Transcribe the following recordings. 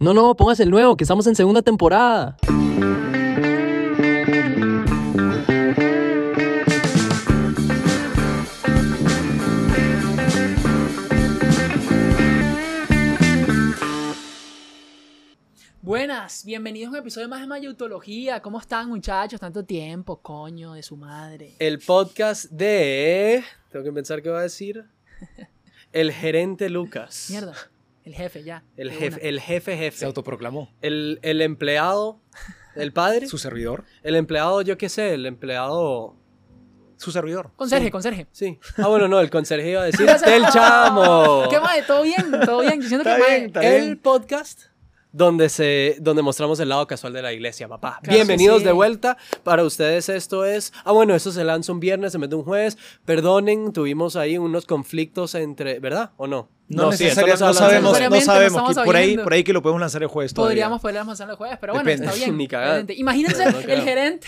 No, no, póngase el nuevo, que estamos en segunda temporada. Buenas, bienvenidos a un episodio más de Mayutología. ¿Cómo están, muchachos? Tanto tiempo, coño, de su madre. El podcast de. Tengo que pensar qué va a decir. El gerente Lucas. Mierda, el jefe ya. El jefe, una. el jefe Se jefe. autoproclamó. El, el empleado. El padre. Su servidor. El empleado, yo qué sé, el empleado. Su servidor. Conserje, conserje. Sí. Ah, bueno, no, el conserje iba a decir. ¡Del chamo! ¿Qué más? ¿Todo bien? ¿Todo bien? Yo siento que mae, bien, El podcast donde, se, donde mostramos el lado casual de la iglesia, papá. Claro, Bienvenidos sí. de vuelta. Para ustedes esto es... Ah, bueno, eso se lanza un viernes en vez de un jueves. Perdonen, tuvimos ahí unos conflictos entre... ¿Verdad o no? No, sí, esto necesariamente, se no sabemos, no no sabemos. que por, ahí, por ahí que lo podemos lanzar el jueves todavía. Podríamos poder lanzar el jueves, pero bueno, Depende. está bien. Ni cagada. Excelente. Imagínense No, no el gerente,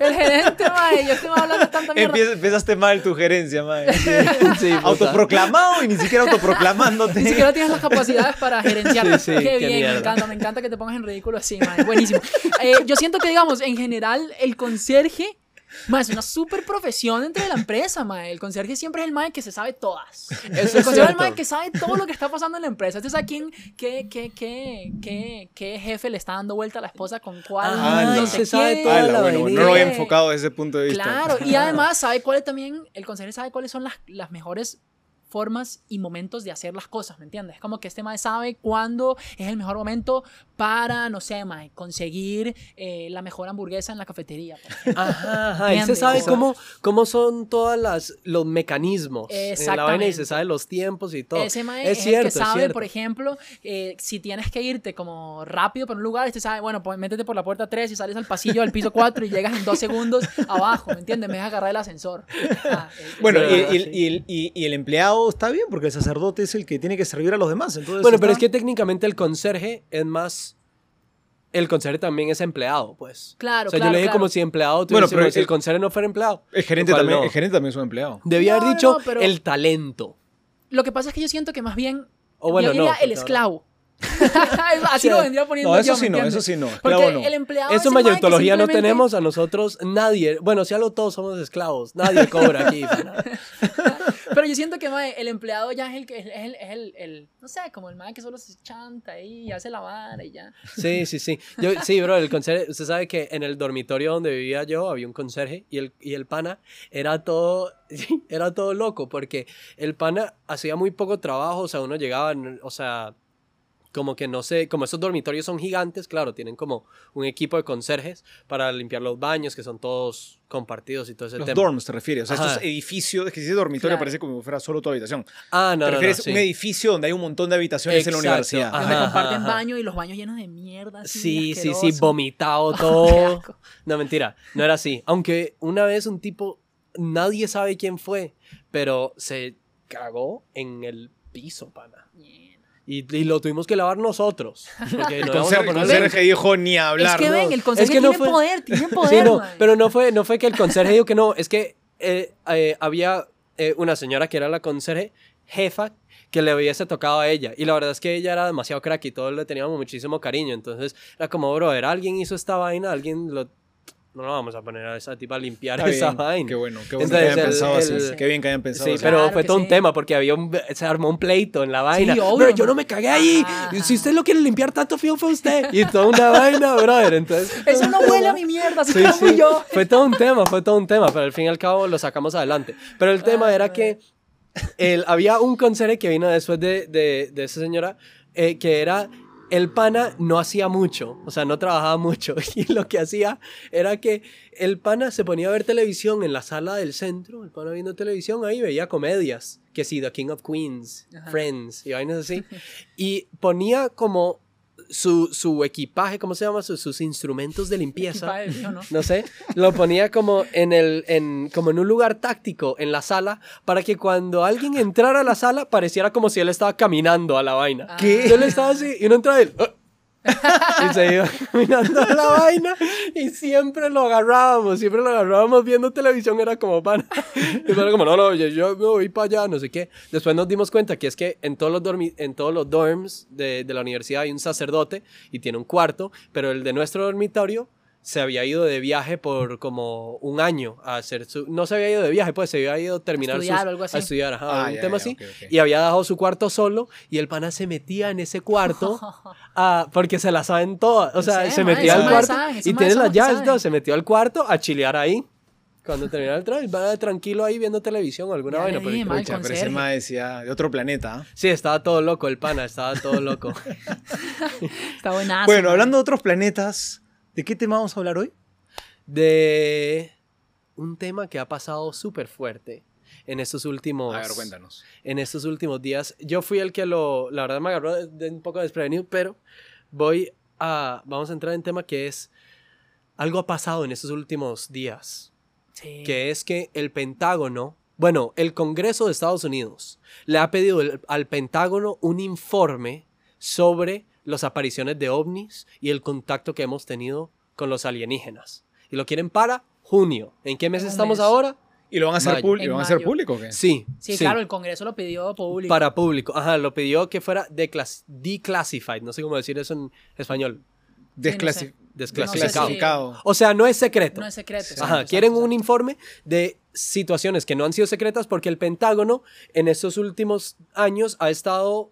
el gerente, mae, yo estoy hablando tanta mierda. Empezaste mal tu gerencia, mae. Sí. Autoproclamado y ni siquiera autoproclamándote. Ni siquiera tienes las capacidades para gerenciar. Sí, sí, qué qué bien, me encanta, me encanta que te pongas en ridículo así, man. Buenísimo. Eh, yo siento que, digamos, en general, el conserje, más es una super profesión entre la empresa, man. El conserje siempre es el man que se sabe todas. Eso el es conserje es el man que sabe todo lo que está pasando en la empresa. Entonces, ¿a quién, qué, qué, qué, qué, qué jefe le está dando vuelta a la esposa con cuál? Ah, no se sabe quién? toda Ala, la bueno, no lo había enfocado desde ese punto de vista. Claro, y además sabe cuáles también, el consejero sabe cuáles son las, las mejores formas y momentos de hacer las cosas, ¿me entiendes? Es como que este mae sabe cuándo es el mejor momento para, no sé, mae, conseguir eh, la mejor hamburguesa en la cafetería. Ajá, ajá. Y se sabe O sea- cómo, cómo son todos los mecanismos en la vaina y se sabe los tiempos y todo. Ese mae es es, cierto, el que sabe, por ejemplo, eh, si tienes que irte como rápido por un lugar, este sabe, bueno, pues métete por la puerta 3 y sales al pasillo del piso 4 y llegas en dos segundos abajo, ¿me entiendes? Me dejas agarrar el ascensor. Ah, eh, Bueno, y, verdad, y- sí. y- y el empleado está bien porque el sacerdote es el que tiene que servir a los demás. Entonces Bueno, pero es que técnicamente el conserje es más... El conserje también es empleado, pues. Claro, O sea, claro, yo le dije claro. como si empleado, tú Bueno, dices, pero si el el- conserje no fuera empleado. el gerente, también, no. el gerente también es un empleado. Debía haber dicho no, pero- el talento. Lo que pasa es que yo siento que más bien. O bueno, yo diría no, el esclavo. Así lo vendría poniendo No, eso yo, sí ¿me no, eso sí no, Porque esclavo no. el empleado. Eso mayotología no tenemos a nosotros nadie. Bueno, si algo todos somos esclavos. Nadie cobra aquí. Pero yo siento que mae, el empleado ya es el que es el, es el, el- no sé, como el mae que solo se chanta ahí y hace la vara y ya. Sí, sí, sí. Yo, sí, bro, el conserje, usted sabe que en el dormitorio donde vivía yo había un conserje y el, y el pana era todo, era todo loco porque el pana hacía muy poco trabajo, o sea, uno llegaba, o sea, como que no sé, como esos dormitorios son gigantes, claro, tienen como un equipo de conserjes para limpiar los baños, que son todos compartidos y todo ese Los tema. dorms te refieres. O sea, Ajá. estos edificios, es que si dormitorio Claro. parece como si fuera solo tu habitación. Ah, no, te no, no, refieres sí. a un edificio donde hay un montón de habitaciones en la Exacto. universidad. Ajá, Donde ajá, comparten ajá. baño y los baños llenos de mierda. así, Sí, sí, sí, vomitado todo. No, mentira, no era así. Aunque una vez un tipo, nadie sabe quién fue, pero se cagó en el piso, pana. Mierda. Y, y lo tuvimos que lavar nosotros. Porque El conserje, el poner- conserje dijo ni hablar. es que ven, el conserje que no tiene fue- poder, tiene Sí, poder. no, pero no fue, no fue que el conserje dijo que no, es que eh, eh, había eh, una señora que era la conserje jefa que le hubiese tocado a ella. Y la verdad es que ella era demasiado crack y todos le teníamos muchísimo cariño. Entonces era como, brother, alguien hizo esta vaina, alguien lo... No lo vamos a poner a esa tipa a limpiar Está esa bien, vaina. Qué bueno, qué bueno Entonces, que hayan el- pensado el- así. Qué bien que hayan pensado Sí, así. pero Claro fue que todo sí. un tema porque había un, se armó un pleito en la vaina. obvio, Bro, yo no me cagué ahí. Ajá. Si usted lo quiere limpiar tanto feo fue usted. Y toda una vaina, brother. Entonces, Eso no huele a mi mierda, así Sí, que fui sí. yo. Fue todo un tema, fue todo un tema, pero al fin y al cabo lo sacamos adelante. Pero el tema era que el, había un conserje que vino después de, de, de esa señora, eh, que era, el pana no hacía mucho, o sea, no trabajaba mucho, y lo que hacía era que el pana se ponía a ver televisión en la sala del centro, el pana viendo televisión ahí veía comedias, que sí, The King of Queens, Ajá. Friends y vainas así, y ponía como su, su equipaje, ¿cómo se llama? Sus, sus instrumentos de limpieza. Equipaje, ¿sí o no? No sé, lo ponía como en, el, en, como en un lugar táctico en la sala para que cuando alguien entrara a la sala pareciera como si él estaba caminando a la vaina. ¿Qué? Yo le estaba así y uno entraba y él, "Ah", y se iba caminando la vaina y siempre lo agarrábamos, siempre lo agarrábamos viendo televisión, era como pan. Y como, no, no, yo, yo me voy para allá, no sé qué. Después nos dimos cuenta que es que en todos los, dormi- en todos los dorms de, de la universidad hay un sacerdote y tiene un cuarto, pero el de nuestro dormitorio se había ido de viaje por como un año a hacer su... No se había ido de viaje, pues se había ido a terminar Estudiar sus- o algo así. a estudiar, ajá, Ah, un ya, tema ya, así. ok, ok. Y había dejado su cuarto solo y el pana se metía en ese cuarto ah, porque se la saben todas. O sea, Sí, se metía al cuarto saben, y tiene las llaves, todo, se metió al cuarto a chilear ahí. Cuando terminaba el trabajo, el pana tranquilo ahí viendo televisión o alguna Ya vaina. pero- mae. Pucha, pero ese mae decía de otro planeta. ¿ah? Sí, estaba todo loco el pana, estaba todo loco. Está buenazo. Bueno, hablando de otros planetas, ¿de qué tema vamos a hablar hoy? De un tema que ha pasado súper fuerte en estos últimos... A ver, cuéntanos. en estos últimos días. Yo fui el que lo, la verdad me agarró de, de un poco desprevenido, pero voy a, vamos a entrar en tema que es, algo ha pasado en estos últimos días, Sí. que es que el Pentágono, bueno, el Congreso de Estados Unidos le ha pedido el- al Pentágono un informe sobre las apariciones de ovnis y el contacto que hemos tenido con los alienígenas. Y lo quieren para junio. ¿En qué mes estamos mes. ahora? ¿Y lo van a hacer, Mayo. público? En ¿Lo van a hacer público o qué? Sí. Sí, claro, el Congreso lo pidió público. Para público. Ajá, lo pidió que fuera declas- declassified. No sé cómo decir eso en español. Desclasi- Desclasificado. O sea, no es secreto. No es secreto. Ajá, exacto, quieren exacto, un informe de situaciones que no han sido secretas porque el Pentágono en estos últimos años ha estado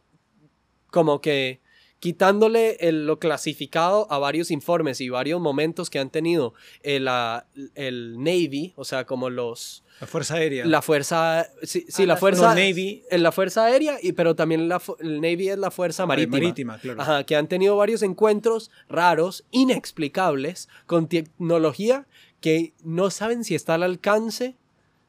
como que quitándole el- lo clasificado a varios informes y varios momentos que han tenido el, ah, el Navy, o sea, como los... La Fuerza Aérea. La fuerza... Sí, sí, Ah, la fuerza... No, Navy. en la fuerza aérea, y, pero también la, el Navy es la fuerza marítima. Marítima, claro. Ajá, que han tenido varios encuentros raros, inexplicables, con tecnología que no saben si está al alcance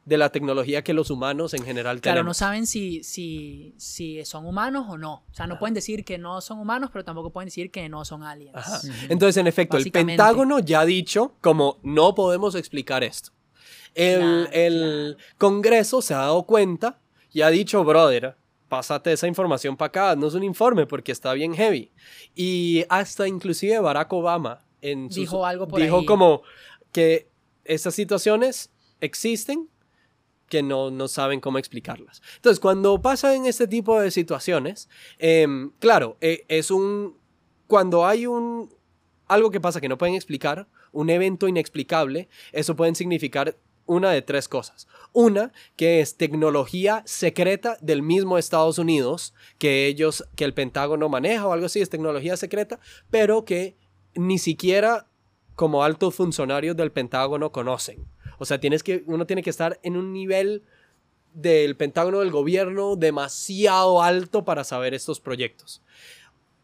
de la tecnología que los humanos en general Claro, no tenemos. saben si, si, si son humanos o no. O sea, no pueden decir que no son humanos, pero tampoco pueden decir que no son aliens. Ajá. Entonces, en efecto, el. Pentágono ya ha dicho como no podemos explicar esto. El, Claro, el Congreso se ha dado cuenta y ha dicho, brother, pásate esa información para acá, no es un informe porque está bien heavy. Y hasta inclusive Barack Obama en sus- Dijo algo por dijo ahí. como que estas situaciones existen que no, no saben cómo explicarlas. Entonces, cuando pasan este tipo de situaciones, em, claro, eh, es un... Cuando hay un... Algo que pasa que no pueden explicar, un evento inexplicable, eso pueden significar una de tres cosas. Una, que es tecnología secreta del mismo Estados Unidos, que ellos, que el Pentágono maneja o algo así, es tecnología secreta, pero que ni siquiera como altos funcionarios del Pentágono conocen. O sea, tienes que, uno tiene que estar en un nivel del Pentágono del gobierno demasiado alto para saber estos proyectos.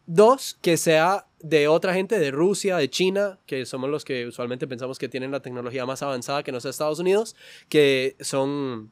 Dos, que sea de otra gente de Rusia, de China, que somos los que usualmente pensamos que tienen la tecnología más avanzada que no sea Estados Unidos, que son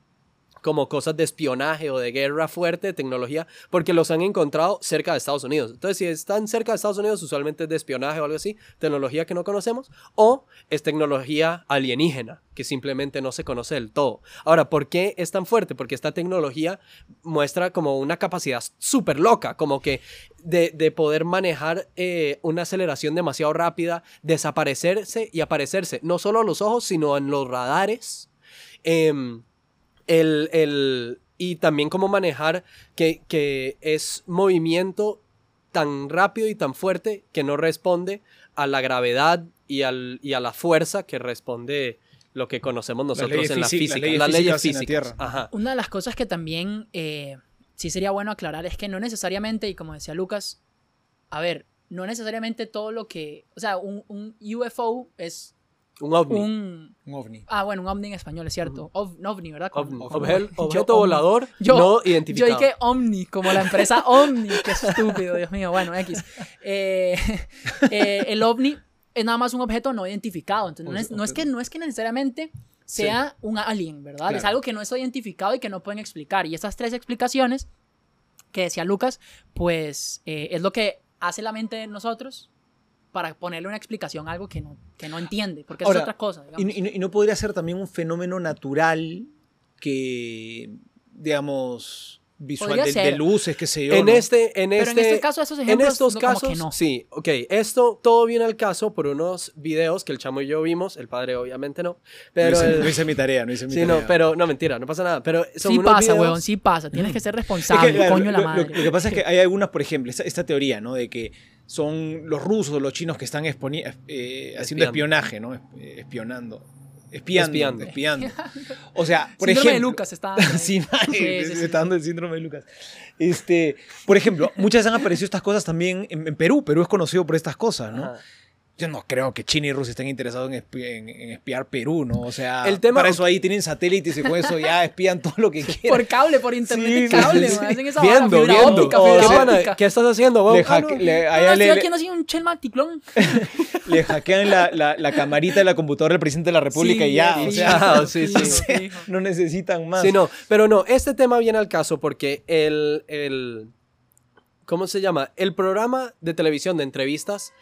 como cosas de espionaje o de guerra fuerte, de tecnología, porque los han encontrado cerca de Estados Unidos. Entonces, si están cerca de Estados Unidos, usualmente es de espionaje o algo así, tecnología que no conocemos, o es tecnología alienígena, que simplemente no se conoce del todo. Ahora, ¿por qué es tan fuerte? Porque esta tecnología muestra como una capacidad súper loca, como que de, de poder manejar eh, una aceleración demasiado rápida, desaparecerse y aparecerse, no solo a los ojos, sino en los radares. Em, el, el- y también cómo manejar que, que es movimiento tan rápido y tan fuerte que no responde a la gravedad y, al, y a la fuerza que responde lo que conocemos nosotros en la física- las leyes las leyes físicas. Ajá. Una de las cosas que también eh, sí sería bueno aclarar es que no necesariamente, y como decía Lucas, a ver, no necesariamente todo lo que, o sea, un, un UFO es Un ovni. un, Un ovni. ah, bueno, un ovni en español, es cierto, Ov- un ovni, ¿verdad? Ovni. yo objeto ovni. volador Yo- no Yo identificado. dije Omni, como la empresa Omni, qué estúpido, Dios mío, bueno, X. Eh, eh, el OVNI es nada más un objeto no identificado, entonces no es, no es que, no es que necesariamente sea un alien, ¿verdad? Es Claro. algo que no está identificado y que no pueden explicar. Y estas tres explicaciones que decía Lucas, pues eh, es lo que hace la mente de nosotros para ponerle una explicación a algo que no, que no entiende, porque eso Ahora, es otra cosa. ¿Y, no- y no podría ser también un fenómeno natural que, digamos, visual de, de luces, qué sé yo. En ¿no? este, en Pero este, en este caso, esos en estos no, como casos, que no. sí, ok, esto todo viene al caso por unos videos que el chamo y yo vimos, el padre obviamente no, no, pero hice, el- no hice mi tarea, no hice mi sí, tarea. no, pero no mentira, no pasa nada, pero son Sí unos pasa, videos- weón, sí pasa. Tienes que ser Es responsable, que, claro, coño la lo, lo- madre. lo que pasa es que hay algunas, por ejemplo, esta, esta teoría, ¿no? De que son los rusos o los chinos que están exponi- eh, haciendo Espiando. espionaje, ¿no? Esp- eh, Espionando. Espiando. Espiando. Espiando. O sea, por Síndrome de ejemplo. Lucas está dando ahí. Sí, Sí, sí, está dando el síndrome de Lucas. Este, por ejemplo, muchas han aparecido estas cosas también en, en Perú. Perú es conocido por estas cosas, ¿no? Ajá. Yo no creo que China y Rusia estén interesados en, espi- en- en espiar Perú, ¿no? O sea, El tema- para eso ahí tienen satélites y con eso ya espían todo lo que quieran. Por cable, por internet Sí, cable, sí, sí. hacen esa Viendo, viendo. óptica, O fibra ¿Qué, sea, pana? ¿Qué estás haciendo, weón? Le, Ah, no. le- No, allá no, le- estoy haciendo un Chelma Ticlón. le hackean la, la- la camarita de la computadora del presidente de la República Sí, y ya, o sea, Ah, sí, sí. fijo, fijo. no necesitan más. Sí, no, pero no, este tema viene al caso porque el, el, ¿cómo se llama? El programa de televisión de entrevistas,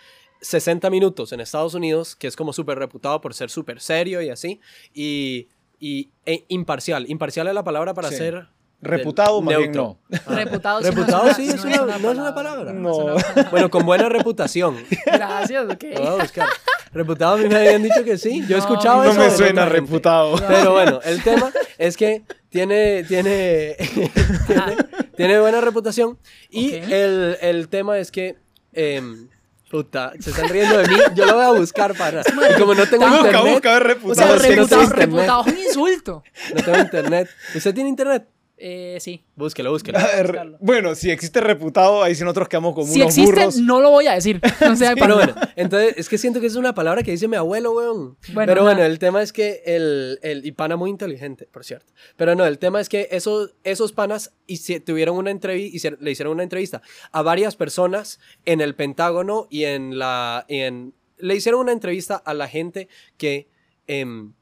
60 minutos en Estados Unidos, que es como súper reputado por ser súper serio y así, y, y e imparcial. Imparcial es la palabra para Sí. ser... Reputado, más bien no. Reputado, sí no Reputado una- sí, es una- no es una palabra. No. Bueno, con buena reputación. Gracias, ok. Lo voy a buscar. Reputado a mí me habían dicho que sí. Yo he No, escuchado No eso. me de suena reputado. Pero bueno, el tema es que tiene, tiene, tiene, tiene buena reputación. Y Ok. el, el tema es que. em, puta, se están riendo de mí. Yo lo voy a buscar para. Y como no tengo Busca, internet. busca, a ver, O reputado. sea, reputado, reputado es un insulto. No tengo internet. ¿Usted tiene internet? Eh, sí. Búsquelo, búsquelo. Ver, bueno, si existe reputado, ahí sí nosotros quedamos como Si unos existe, burros. no lo voy a decir. O sea, Pero bueno, entonces es que siento que es una palabra que dice mi abuelo, weón. Bueno, Pero bueno, el tema es que el, el y pana muy inteligente, por cierto. Pero no, el tema es que esos, esos panas hici- tuvieron una entrevista, le hicieron una entrevista a varias personas en el Pentágono y en la, y en, le hicieron una entrevista a la gente que em,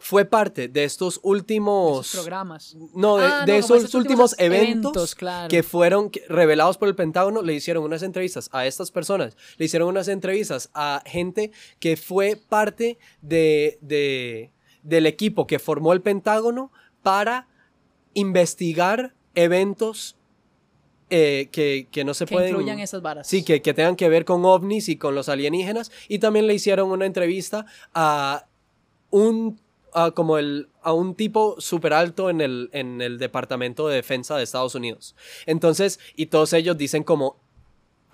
fue parte de estos últimos esos programas. no, de, Ah, de no, como esos últimos eventos, claro. que fueron revelados por el Pentágono, le hicieron unas entrevistas a estas personas, le hicieron unas entrevistas a gente que fue parte de, de- del equipo que formó el Pentágono para investigar eventos eh, que, que no se que pueden... incluyan esas varas. Sí, que, que tengan que ver con ovnis y con los alienígenas. Y también le hicieron una entrevista a un, a como el, a un tipo súper alto en el, en el Departamento de Defensa de Estados Unidos. Entonces, y todos ellos dicen como,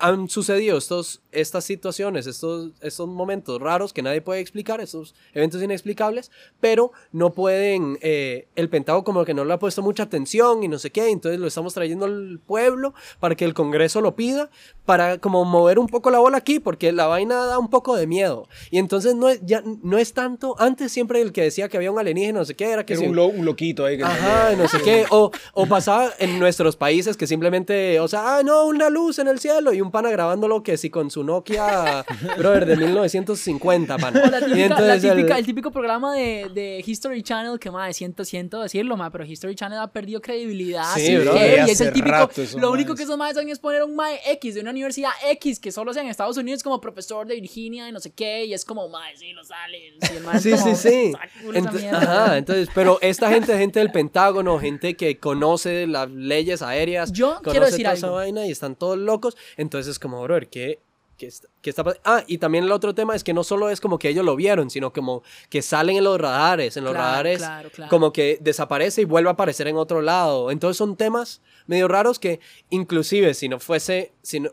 han sucedido estos, estas situaciones, estos, estos momentos raros que nadie puede explicar, estos eventos inexplicables, pero no pueden, eh, el Pentágono como que no le ha puesto mucha atención y no sé qué, entonces lo estamos trayendo al pueblo para que el Congreso lo pida, para como mover un poco la bola aquí, porque la vaina da un poco de miedo. Y entonces no es, ya, no es tanto, antes siempre el que decía que había un alienígena, no sé qué, era que Era si- un, lo- un loquito ahí que Ajá, no sé qué. O, o pasaba en nuestros países que simplemente, o sea, ah, no, una luz en el cielo y un pana grabándolo que si con su Nokia, brother, de 1950, pana. La típica- la entonces el- típica- el, típico programa de, de History Channel que, más siento, siento decirlo, ma, pero History Channel ha perdido credibilidad. Sí, bro, que, y es el típico, rato lo único maes. que esos más hacen es poner un mae X de una universidad X que solo sea en Estados Unidos como profesor de Virginia y no sé qué, y es como, mae, sí, mae es Sí, como, sí, sí. "Saca culo esa Ent- mierda". ajá, entonces, pero esta gente, gente del Pentágono, gente que conoce las leyes aéreas, Yo conoce quiero decir toda esa algo. vaina y están todos locos, entonces es como, brother, ¿qué, qué, está, qué está pasando? Ah, y también el otro tema es que no solo es como que ellos lo vieron, sino como que salen en los radares, en los Claro, radares, claro, claro. como que desaparece y vuelve a aparecer en otro lado. Entonces son temas medio raros que inclusive si no fuese, si no,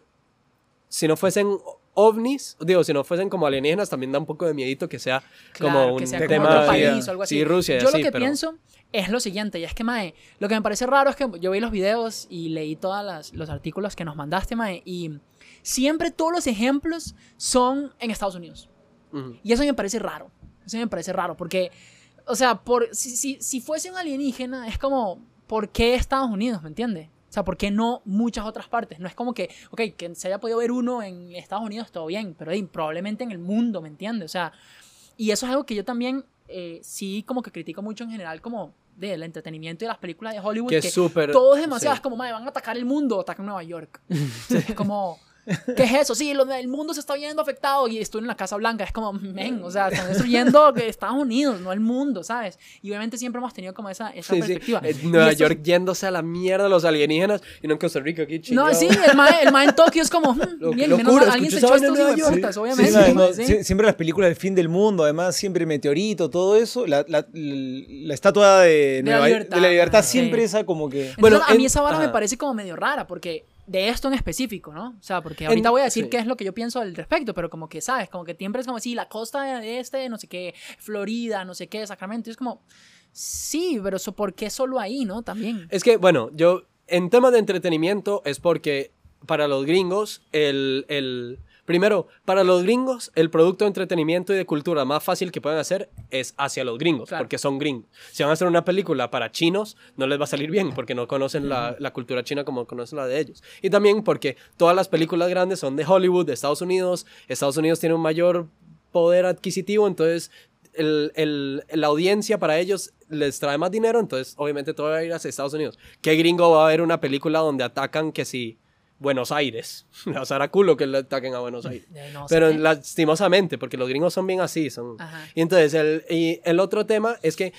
si no fuesen ovnis, digo, si no fuesen como alienígenas, también da un poco de miedito que sea Claro, como un que sea como tema de- país o algo así. Sí, Rusia, yo sí, lo que pero- pienso es lo siguiente, y es que, mae, lo que me parece raro es que yo vi los videos y leí todos los artículos que nos mandaste, mae, y siempre todos los ejemplos son en Estados Unidos. Ujú. Y eso me parece raro. Eso me parece raro, porque, o sea, por, si, si, si fuese un alienígena, es como, ¿por qué Estados Unidos, me entiendes? O sea, ¿por qué no muchas otras partes? No es como que, ok, que se haya podido ver uno en Estados Unidos, todo bien, pero ey, probablemente en el mundo, ¿me entiendes? O sea, y eso es algo que yo también eh, sí como que critico mucho en general, como del entretenimiento y las películas de Hollywood, Que que, es súper... todo es demasiado, sí. es como, "Mae, van a atacar el mundo, atacan Nueva York. Es como, ¿Qué es eso? Sí, lo- el mundo se está viendo afectado y estoy en la Casa Blanca. Es como, men, o sea, están destruyendo Estados Unidos, no el mundo, ¿sabes? Y obviamente siempre hemos tenido como esa, esa Sí, sí. perspectiva. Eh, Y Nueva esto- York yéndose a la mierda los alienígenas y no en Costa Rica aquí No, chingado. sí, el mae, el mae en Tokio es como, hmm, Lo- bien, locura, menos alguien se echó estos hijueputas, York. obviamente. Sí, no, no, sí. sie- siempre las películas del fin del mundo, además siempre meteorito, todo eso, la, la- la estatua de, la Nueva- libertad, de la libertad sí. siempre esa como que... Entonces, Bueno, a mí en- esa vara me ajá. parece como medio rara, porque de esto en específico, ¿no? O sea, porque ahorita voy a decir sí. qué es lo que yo pienso al respecto, pero como que, ¿sabes? Como que siempre es como así, la costa de este, no sé qué, Florida, no sé qué, Sacramento, y es como, sí, pero eso, ¿por qué solo ahí, no? También. Es que, bueno, yo, en temas de entretenimiento es porque para los gringos, el, el, primero, para los gringos, el producto de entretenimiento y de cultura más fácil que pueden hacer es hacia los gringos, Claro. porque son gringos. Si van a hacer una película para chinos, no les va a salir bien, porque no conocen la, la cultura china como conocen la de ellos. Y también porque todas las películas grandes son de Hollywood, de Estados Unidos. Estados Unidos tiene un mayor poder adquisitivo, entonces el- el- la audiencia para ellos les trae más dinero, entonces obviamente todo va a ir hacia Estados Unidos. ¿Qué gringo va a ver una película donde atacan que si Buenos Aires? O sea, era culo que le ataquen a Buenos Aires. No Pero lastimosamente, porque los gringos son bien así. Son... Ajá. Y entonces el, y el otro tema es que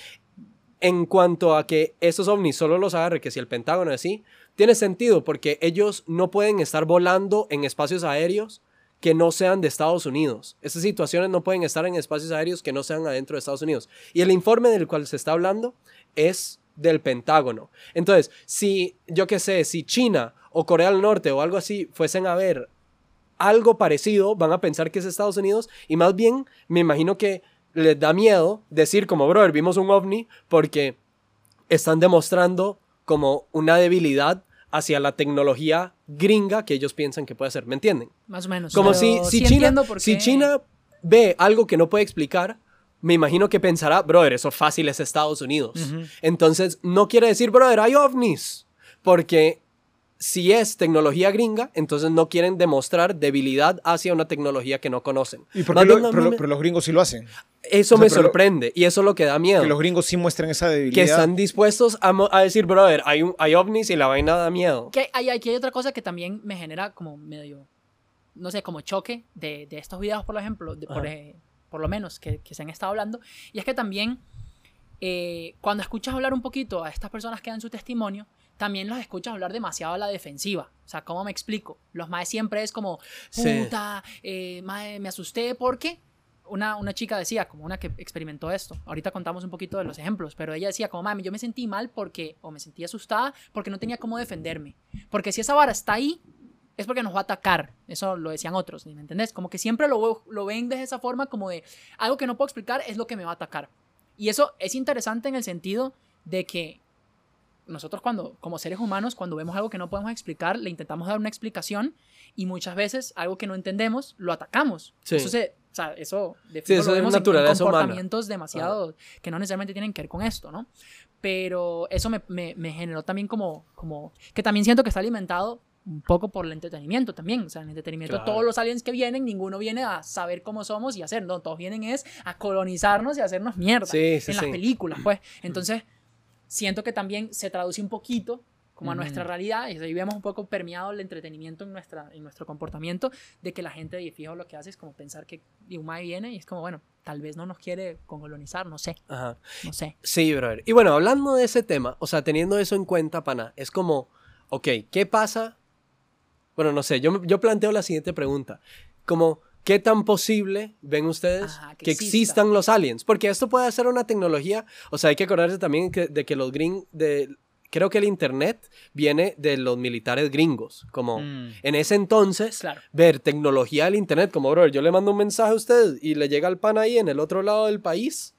en cuanto a que esos ovnis solo los agarre, que si el Pentágono es así, tiene sentido porque ellos no pueden estar volando en espacios aéreos que no sean de Estados Unidos. Esas situaciones no pueden estar en espacios aéreos que no sean adentro de Estados Unidos. Y el informe del cual se está hablando es del Pentágono. Entonces, si yo qué sé, si China o Corea del Norte o algo así fuesen a ver algo parecido, van a pensar que es Estados Unidos y más bien me imagino que les da miedo decir como, brother, vimos un ovni porque están demostrando como una debilidad hacia la tecnología gringa que ellos piensan que puede ser, ¿me entienden? Más o menos. Como si, si, sí. China ve algo que no puede explicar, me imagino que pensará, brother, eso fácil es Estados Unidos. Entonces, no quiere decir, brother, hay ovnis, porque si es tecnología gringa, entonces no quieren demostrar debilidad hacia una tecnología que no conocen. ¿Y por qué lo- pero, me- pero los gringos sí lo hacen? eso o sea, me lo- sorprende y eso es lo que da miedo. Que los gringos sí muestran esa debilidad. Que están dispuestos a, decir, brother, hay, un- hay ovnis y la vaina da miedo. Que hay, aquí hay otra cosa que también me genera como medio, no sé, como choque de, de estos videos, por ejemplo, de- por, eh, lo menos que, que se han estado hablando. Y es que también, eh, cuando escuchas hablar un poquito a estas personas que dan su testimonio, también los escuchas hablar demasiado a la defensiva. O sea, ¿cómo me explico? Los maes siempre es como, Sí. puta, eh, mae, me asusté porque una, una chica decía, como una que experimentó esto, ahorita contamos un poquito de los ejemplos, pero ella decía como, mami, yo me sentí mal porque, o me sentí asustada porque no tenía cómo defenderme. Porque si esa vara está ahí, es porque nos va a atacar. Eso lo decían otros, ¿me entendés? Como que siempre lo, lo ven de esa forma como de, algo que no puedo explicar es lo que me va a atacar. Y eso es interesante en el sentido de que nosotros cuando, como seres humanos, cuando vemos algo que no podemos explicar, le intentamos dar una explicación y muchas veces algo que no entendemos lo atacamos. Sí. Eso, se, o sea, eso, de Sí, eso lo es vemos en- en naturaleza humana. comportamientos demasiado que no necesariamente tienen que ver con esto, ¿no? Pero eso me, me- me generó también como, como, que también siento que está alimentado un poco por el entretenimiento también. O sea, en el entretenimiento Claro. todos los aliens que vienen, ninguno viene a saber cómo somos y hacer, no, todos vienen es a colonizarnos y a hacernos mierda Sí, sí, en las películas, pues. Entonces, siento que también se traduce un poquito como a nuestra realidad y ahí vemos un poco permeado el entretenimiento en, nuestra, en nuestro comportamiento de que la gente de fijo lo que hace es como pensar que Yumai viene y es como, bueno, tal vez no nos quiere colonizar, no sé, Ajá. no sé. Sí, brother. Y bueno, hablando de ese tema, o sea, teniendo eso en cuenta, pana, es como, ok, ¿qué pasa? Bueno, no sé, yo, yo planteo la siguiente pregunta. Como, ¿qué tan posible ven ustedes Ajá, que que, exista. existan los aliens? Porque esto puede ser una tecnología, o sea, hay que acordarse también que- de que los gringos, de, creo que el Internet viene de los militares gringos, como Mm. en ese entonces, Claro. ver tecnología del Internet, como, brother, yo le mando un mensaje a usted y le llega el pan ahí en el otro lado del país.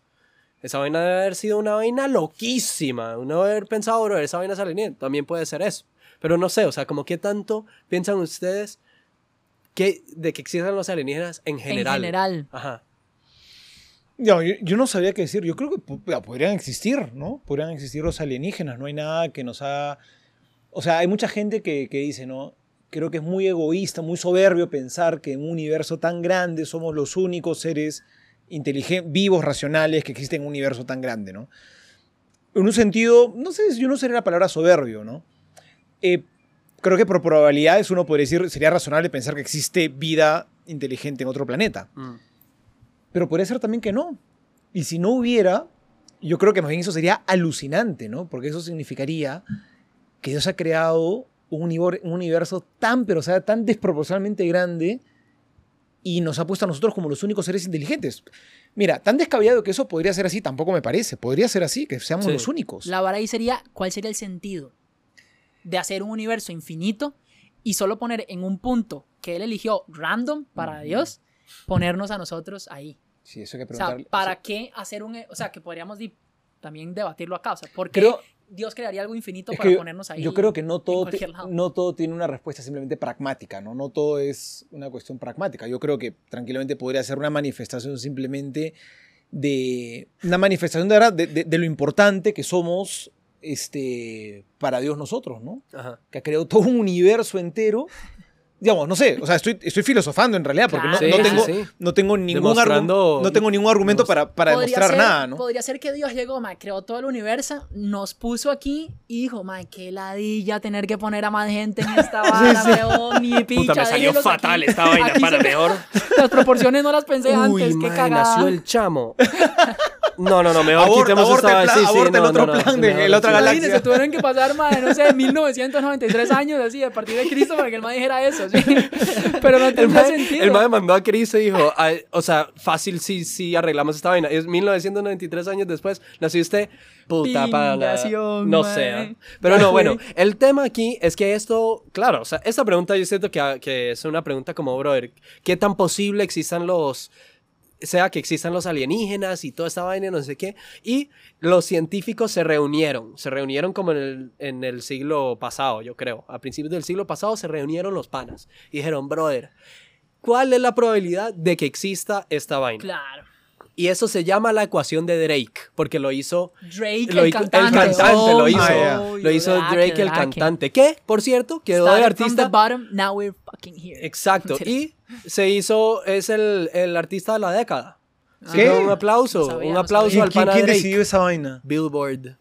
Esa vaina debe haber sido una vaina loquísima. Uno debe haber pensado, bro, esa vaina es alienígena. También puede ser eso. Pero no sé, o sea, como qué tanto piensan ustedes que, de que existan los alienígenas en general. En general. Ajá. No, yo, yo no sabía qué decir. Yo creo que podrían existir, ¿no? Podrían existir los alienígenas. No hay nada que nos haga... O sea, hay mucha gente que, que dice, ¿no? Creo que es muy egoísta, muy soberbio pensar que en un universo tan grande somos los únicos seres inteligentes, vivos, racionales que existen en un universo tan grande, ¿no? En un sentido, no sé, yo no sé la palabra soberbio, ¿no? Eh, creo que por probabilidades uno podría decir, sería razonable pensar que existe vida inteligente en otro planeta. Mm. Pero podría ser también que no. Y si no hubiera, yo creo que más bien eso sería alucinante, ¿no? Porque eso significaría que Dios ha creado un, universo tan, pero o sea, tan desproporcionalmente grande y nos ha puesto a nosotros como los únicos seres inteligentes. Mira, tan descabellado que eso podría ser así, tampoco me parece. Podría ser así, que seamos Sí. los únicos. La vara ahí sería, ¿cuál sería el sentido de hacer un universo infinito y solo poner en un punto que él eligió random para. Dios, ponernos a nosotros ahí? Sí, eso que O sea, preguntarle. ¿para eso- qué hacer un... O sea, que podríamos también debatirlo acá. O sea, ¿por qué Creo- Dios crearía algo infinito para yo- ponernos ahí? Yo creo que no todo, no todo tiene una respuesta simplemente pragmática, ¿no? No todo es una cuestión pragmática. Yo creo que tranquilamente podría ser una manifestación simplemente de... Una manifestación de, verdad de, de- de lo importante que somos este, para Dios nosotros, ¿no? Ajá. Que ha creado todo un universo entero. Digamos, no sé, o sea, estoy, estoy filosofando en realidad porque no- Claro. no, Sí, tengo, sí, sí. no tengo ningún Demostrando- argu- no tengo ningún argumento para, para demostrar ser- nada, ¿no? Podría ser que Dios llegó, ma, creó todo el universo, nos puso aquí y dijo, ma, qué ladilla tener que poner a más gente en esta vara, weón, ni picha. Puta, me salió fatal aquí. esta vaina Aquí para se- peor. Las proporciones no las pensé Uy, antes, qué mae, cagada. nació el chamo. No, no, no, mejor quitemos esta el plan- sí, sí, aborta el no, otro no, no, plan sí, de la otra sí. galaxia. Imagínense, tuvieron que pasar, ma, no sé, 1993 años así, a partir de Cristo para que el ma dijera eso, sí. Pero no El tenía sentido. el mae mandó a Chris y dijo, "Ay, o sea, fácil si si arreglamos esta vaina. Es 1993 años después, nació usted, puta pana. Pingación, No sé. Pero no, bueno, el tema aquí es que esto, claro, o sea, esta pregunta yo siento que, que es una pregunta como, brother, ¿qué tan posible existan los sea que existan los alienígenas y toda esta vaina, no sé qué. Y los científicos se reunieron, se reunieron como en el, en el siglo pasado, yo creo. A principios del siglo pasado se reunieron los panas y dijeron, brother, ¿cuál es la probabilidad de que exista esta vaina? Claro. Y eso se llama la ecuación de Drake, porque lo hizo... Drake, Lo el hizo- cantante. el cantante lo hizo. Lo hizo Drake, el cantante. Que, por cierto, quedó de Started from the artista... bottom, now we're fucking here. Exacto. Y se hizo, es el, el artista de la década. Así ¿Qué? Un aplauso, No sabía, un aplauso al ¿Quién, pana quién Drake. decidió esa vaina? Billboard.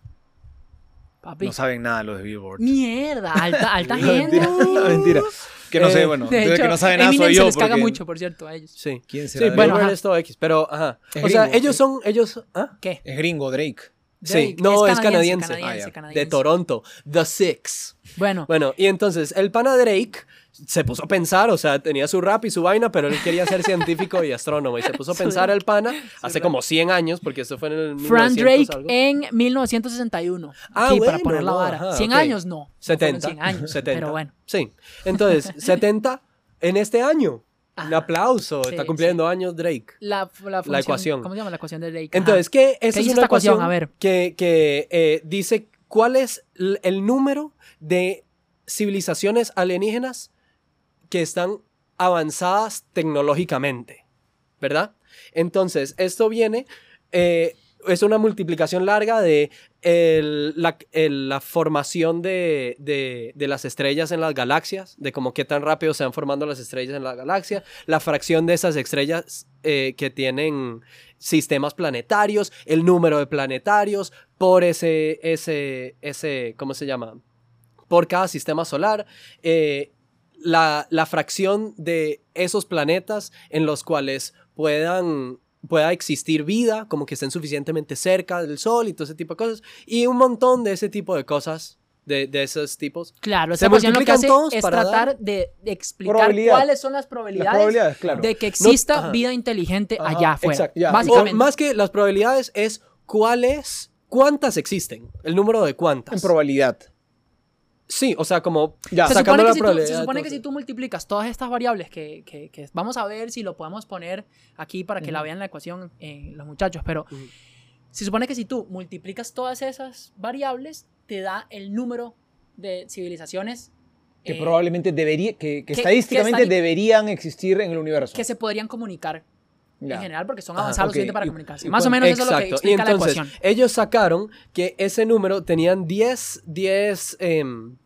Papi. No saben nada los de Billboard. Mierda, alta, alta gente. mentira, mentira. Que no Eh, sé, bueno, De de hecho, que no sabe nada Eminem soy se yo. les caga mucho, por cierto, a ellos. Sí. ¿Quién Sí, será? Bueno, Billboard ajá. es todo X, pero ajá. Es o sea, gringo, ellos son, ellos, ¿ah? ¿Qué? es gringo, Drake. Sí, no, es canadiense. canadiense, Ah, canadiense. De Toronto, The Six. Bueno, Bueno, y entonces el pana Drake se puso a pensar, o sea, tenía su rap y su vaina, pero él quería ser científico y astrónomo. Y se puso a pensar el pana hace como 100 años, porque esto fue en el Fran 1900 Drake algo. en 1961. Ah, para bueno, poner la vara. ajá, 100 ok. años no. no fueron 70. 100 años. 70. Pero bueno. Sí. Entonces, 70 en este año. Un aplauso. Sí, Está cumpliendo años Drake. La, la, función- ecuación. ¿Cómo se llama la ecuación de Drake? Entonces, ¿qué? Esa ¿Qué es una ecuación? ecuación A ver. que, que eh, dice cuál es el número de civilizaciones alienígenas que están avanzadas tecnológicamente, ¿verdad? Entonces, esto viene, eh, es una multiplicación larga de la, formación de, de- las estrellas en las galaxias, de cómo qué tan rápido se van formando las estrellas en la galaxia, la fracción de esas estrellas eh, que tienen sistemas planetarios, el número de planetarios por ese, ese, ese, ¿cómo se llama? Por cada sistema solar, eh, la, la fracción de esos planetas en los cuales puedan pueda existir vida, como que estén suficientemente cerca del Sol y todo ese tipo de cosas, y un montón de ese tipo de cosas, de, de esos tipos. Claro, Se esta ecuación lo que multiplican hace todos es para tratar de, de explicar cuáles son las probabilidades, Las probabilidades, claro. de que exista vida inteligente Ajá, allá afuera. O más que las probabilidades es cuáles, cuántas existen, el número de cuántas. En probabilidad. Sí, o sea, como Ya. Se sacando la si, tú, probabilidad. se supone que si tú multiplicas todas estas variables que, que- que vamos a ver si lo podemos poner aquí para que la vean la ecuación eh, los muchachos, pero Ujú. se supone que si tú multiplicas todas esas variables te da el número de civilizaciones Que eh, probablemente debería, que, que que- estadísticamente que están- deberían existir en el universo. que se podrían comunicar En general porque son avanzados lo ok. suficiente para comunicarse. Más o menos eso es lo que Exacto. Y explica la entonces, ecuación. ellos sacaron que ese número tenían 10, 10, em,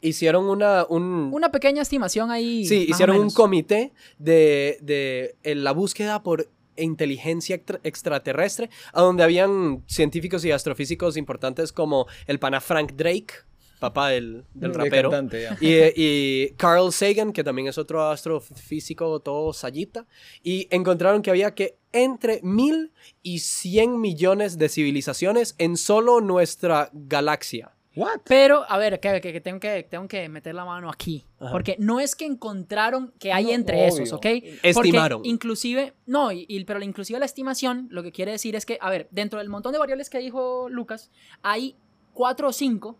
hicieron una, un, Una pequeña estimación ahí. sí, hicieron un comité de, de en la búsqueda por inteligencia extra- extraterrestre, a donde habían científicos y astrofísicos importantes como el pana Frank Drake, papá del, del El rapero. cantante. Y, y Carl Sagan, que también es otro astrofísico todo sayita, y encontraron que había que entre mil y cien millones de civilizaciones en solo nuestra galaxia. What? Pero, a ver, que, que- que tengo, que tengo que meter la mano aquí. Ajá. Porque no es que encontraron que hay No, entre obvio. esos, ¿ok? Estimaron. Porque inclusive, no, y, y- pero inclusive la estimación lo que quiere decir es que, a ver, dentro del montón de variables que dijo Lucas, hay cuatro o cinco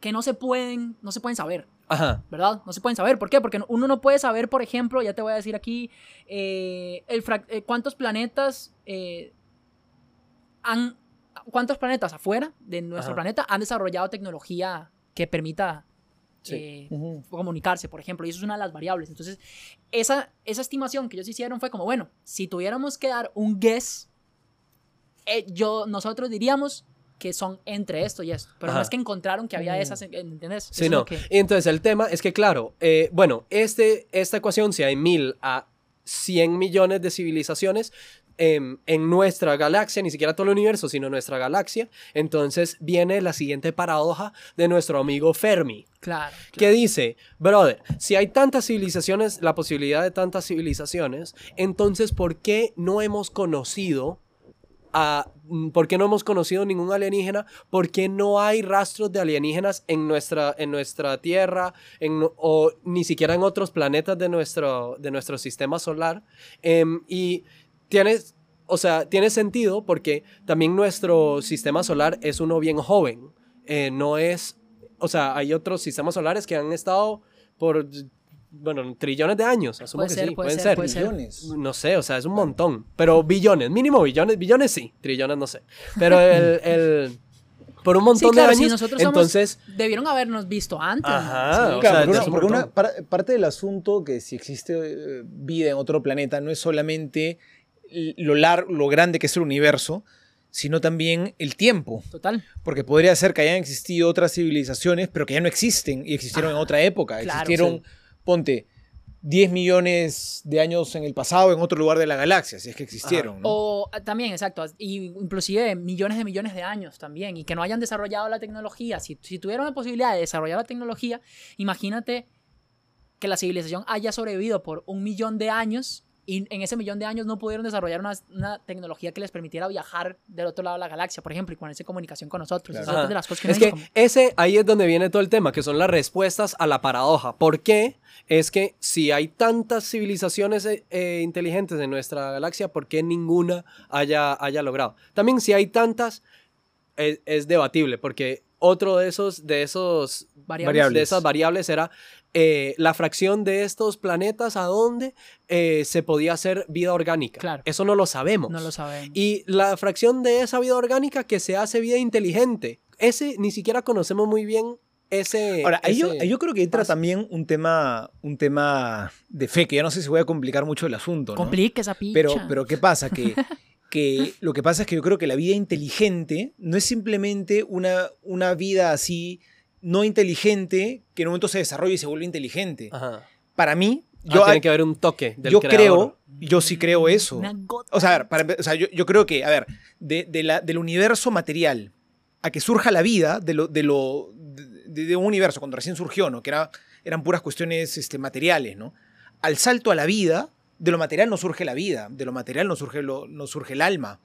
que no se pueden, no se pueden saber. Ajá. ¿verdad? No se pueden saber. ¿Por qué? Porque uno no puede saber, por ejemplo, ya te voy a decir aquí, eh, el eh, cuántos planetas eh, han, cuántos planetas afuera de nuestro Ajá. planeta han desarrollado tecnología que permita Sí. comunicarse, por ejemplo, y eso es una de las variables. Entonces, esa, esa estimación que ellos hicieron fue como, bueno, si tuviéramos que dar un guess, yo, nosotros diríamos que son entre esto y esto, pero no es que encontraron que había Mm. esas, ¿entendés? Eso Sí, no. que- Y entonces el tema es que, claro, eh, bueno, este, esta ecuación, si hay mil a 100 millones de civilizaciones em, en nuestra galaxia, ni siquiera todo el universo, sino nuestra galaxia, entonces viene la siguiente paradoja de nuestro amigo Fermi, Claro. que dice, brother, si hay tantas civilizaciones, la posibilidad de tantas civilizaciones, entonces, ¿por qué no hemos conocido a, ¿por qué no hemos conocido ningún alienígena? ¿Por qué no hay rastros de alienígenas en nuestra, en nuestra Tierra en, o ni siquiera en otros planetas de nuestro, de nuestro sistema solar? Em, y tienes, o sea, tiene sentido porque también nuestro sistema solar es uno bien joven. Eh, no es, o sea, hay otros sistemas solares que han estado por, bueno, trillones de años. Asumo Puede que ser, sí, puede pueden ser, ser. puede ser. Millones. No sé, o sea, es un montón. Pero billones, mínimo billones. Billones sí, trillones no sé. Pero el. el- por un Sí, montón claro, de si años. somos- entonces. debieron habernos visto antes. Ajá, Sí. o Claro, sea, una- parte del asunto que si existe eh, vida en otro planeta no es solamente lo, lar- lo grande que es el universo, sino también el tiempo. Total. Porque podría ser que hayan existido otras civilizaciones, pero que ya no existen y existieron en otra época. claro, existieron, ponte, 10 millones de años en el pasado en otro lugar de la galaxia, si es que existieron. ¿no? O ah, también, exacto, y inclusive millones de millones de años también, y que no hayan desarrollado la tecnología. Si, si tuvieran la posibilidad de desarrollar la tecnología, imagínate que la civilización haya sobrevivido por un millón de años y en ese millón de años no pudieron desarrollar una, una tecnología que les permitiera viajar del otro lado de la galaxia, por ejemplo, y ponerse en comunicación con nosotros. Claro. Es de las cosas que Es que como- ese ahí es donde viene todo el tema, que son las respuestas a la paradoja. ¿Por qué? Es que si hay tantas civilizaciones eh, eh, inteligentes en nuestra galaxia, ¿por qué ninguna haya, haya logrado? También si hay tantas, es, es debatible, porque otro de esos, de esos Variables. de esas variables era eh, la fracción de estos planetas a donde eh, se podía hacer vida orgánica. Claro. Eso no lo sabemos. no lo sabemos. Y la fracción de esa vida orgánica que se hace vida inteligente. Ese ni siquiera conocemos muy bien ese. Ahora, ahí yo, ahí yo creo que entra paso. también un tema, un tema de fe, que ya no sé si voy a complicar mucho el asunto. ¿no? Complica esa picha. Pero, pero ¿qué pasa? Que, que lo que pasa es que yo creo que la vida inteligente no es simplemente una, una vida así no inteligente que en un momento se desarrolla y se vuelve inteligente. Ajá. Para mí, Ah, yo, tiene que haber un toque del yo creador. creo, yo sí creo eso. Una gota. O sea, a ver, para o sea, yo, yo creo que, a ver, de, de la- del universo material a que surja la vida de, lo, de, lo, de, de un universo, cuando recién surgió, ¿no? Que era, eran puras cuestiones este, materiales, ¿no? Al salto a la vida, de lo material no surge la vida, de lo material no surge, lo, no surge el alma.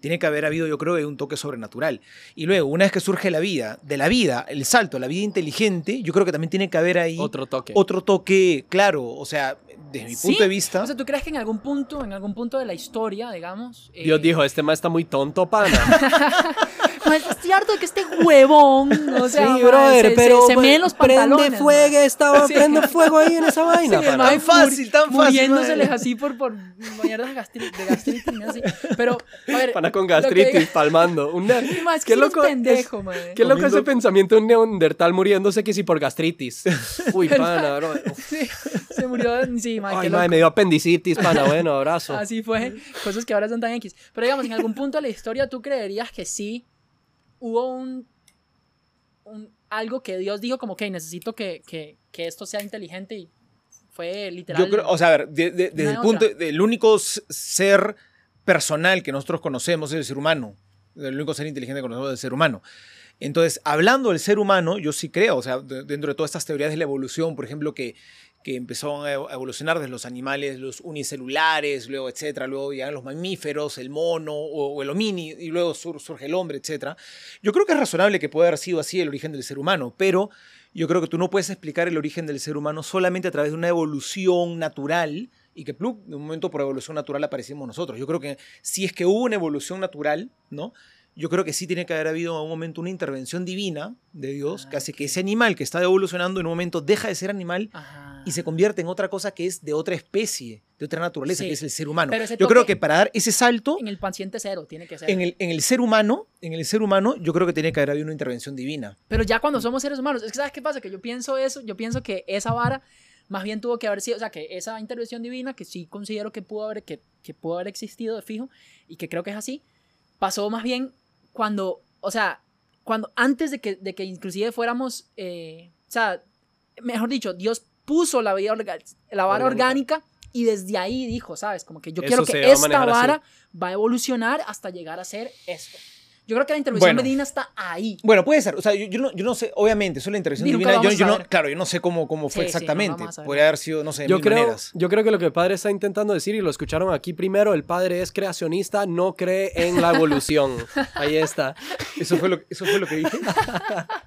Tiene que haber habido, yo creo, un toque sobrenatural. Y luego, una vez que surge la vida, de la vida, el salto a la vida inteligente, yo creo que también tiene que haber ahí Otro toque. otro toque claro. O sea, desde mi Sí, punto de vista... O sea, ¿tú crees que en algún punto, en algún punto de la historia, digamos... eh, Dios dijo, este más está muy tonto, pana. "Ma, es cierto que este huevón, o sea, sí, brother, se, pero se, se meen los prende pantalones. fuego, ma". estaba Sí. prende fuego ahí en esa vaina, Sí, Tan fácil, tan fácil, Muriéndoseles madre. así por, por mierdas de gastritis, de gastritis ¿no? Así. Pero, a ver... Pana con que- gastritis, palmando. Un ne- Ma, es Qué loco, pendejo, es- ma. Qué loco Comiendo- ese pensamiento de un neandertal muriéndose que si por gastritis. Uy, pana, bro. Sí, se murió, sí, ma, Ay, qué madre, me dio apendicitis, pana. Bueno, abrazo. Así fue. Cosas que ahora son tan X. Pero digamos, en algún punto de la historia, ¿tú creerías que sí hubo un, un algo que Dios dijo como que necesito que, que, que esto sea inteligente y fue literal? Yo creo, o sea, a ver, de- de- desde el punto, del único ser personal que nosotros conocemos es el ser humano. El único ser inteligente que conocemos es el ser humano. Entonces, hablando del ser humano, yo sí creo, o sea, de- dentro de todas estas teorías de la evolución, por ejemplo, que, que empezaron a evo- a evolucionar desde los animales, los unicelulares, luego, etcétera, luego llegan los mamíferos, el mono o, o el homini, y luego sur- surge el hombre, etcétera. Yo creo que es razonable que pueda haber sido así el origen del ser humano, pero yo creo que tú no puedes explicar el origen del ser humano solamente a través de una evolución natural y que plum, de un momento por evolución natural aparecimos nosotros. Yo creo que si es que hubo una evolución natural, ¿no? Yo creo que sí tiene que haber habido en un momento una intervención divina de Dios Ah, que hace que ese animal que está evolucionando en un momento deja de ser animal Ajá. Y se convierte en otra cosa que es de otra especie, de otra naturaleza, Sí. que es el ser humano. Yo creo que para dar ese salto En el paciente cero tiene que ser. en el, en el ser humano, en el ser humano, yo creo que tiene que haber habido una intervención divina. Pero ya Mm. cuando somos seres humanos, es que ¿sabes qué pasa? Que yo pienso eso, yo pienso que esa vara más bien tuvo que haber sido, o sea, que esa intervención divina, que sí considero que pudo haber, que, que pudo haber existido de fijo, y que creo que es así, pasó más bien cuando, o sea, cuando antes de que, de que inclusive fuéramos, eh, o sea, mejor dicho, Dios puso la, vida orga- la vara Orgánica. orgánica y desde ahí dijo, ¿sabes? Como que yo Eso quiero que esta así. vara va a evolucionar hasta llegar a ser esto. Yo creo que la intervención Bueno. divina está ahí. Bueno, puede ser. O sea, yo, yo no, yo no sé, obviamente, eso es la intervención lo Yo, no, claro, yo no sé cómo, cómo fue Sí, sí, no exactamente. saber. Podría haber sido, no sé, de Yo mil creo, maneras. yo creo que lo que el padre está intentando decir, y lo escucharon aquí primero, el padre es creacionista, no cree en la evolución. Ahí está. ¿Eso fue lo, eso fue lo que dije?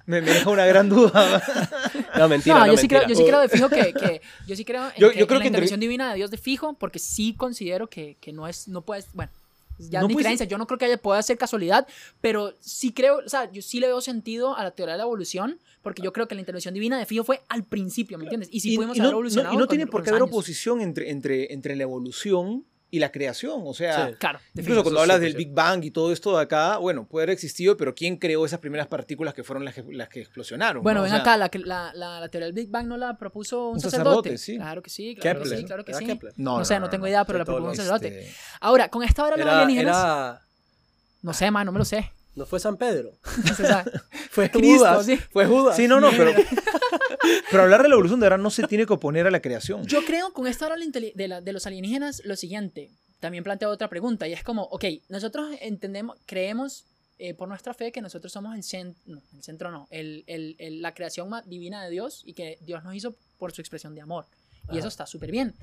me, me deja una gran duda. No, mentira. no, no, yo, sí creo, yo sí creo de fijo que, que- yo sí creo en, Yo- que, yo en creo la que intervención divina de Dios de fijo, porque sí considero que, que no es, no puedes, bueno, ya No es mi puede creencia, yo no creo que haya, pueda ser casualidad, pero sí creo, o sea, yo sí le veo sentido a la teoría de la evolución, porque yo creo que la intervención divina de fijo fue al principio, ¿me entiendes? Y sí pudimos y haber no, evolucionado no- y no con- tiene por qué haber años. oposición entre, entre, entre la evolución y la creación. O sea, Sí. Claro, incluso cuando hablas del. Big Bang y todo esto de acá, bueno, puede haber existido, pero ¿quién creó esas primeras partículas que fueron las que, las que explosionaron? Bueno, no? O ven sea, acá, la, que- la, la, la teoría del Big Bang no la propuso un, Un sacerdote. sacerdote, sí. Claro que sí, claro que Kepler. sí, claro que sí. Kepler. No, sé, no, tengo idea, pero la propuso un sacerdote. este, Ahora, con esta hora de los alienígenas, era- no sé, man, no me lo sé. no fue San Pedro. No se sabe. Fue Cristo, Judas. sí. Fue Judas. Sí, no, no, pero, pero hablar de la evolución de verdad no se tiene que oponer a la creación. Yo creo con esta hora de la de, los alienígenas lo siguiente. También planteo otra pregunta y es como, ok, nosotros entendemos, creemos eh, por nuestra fe que nosotros somos el centro, no, el centro no, el, el- el- la creación divina de Dios y que Dios nos hizo por su expresión de amor. Y eso está súper bien.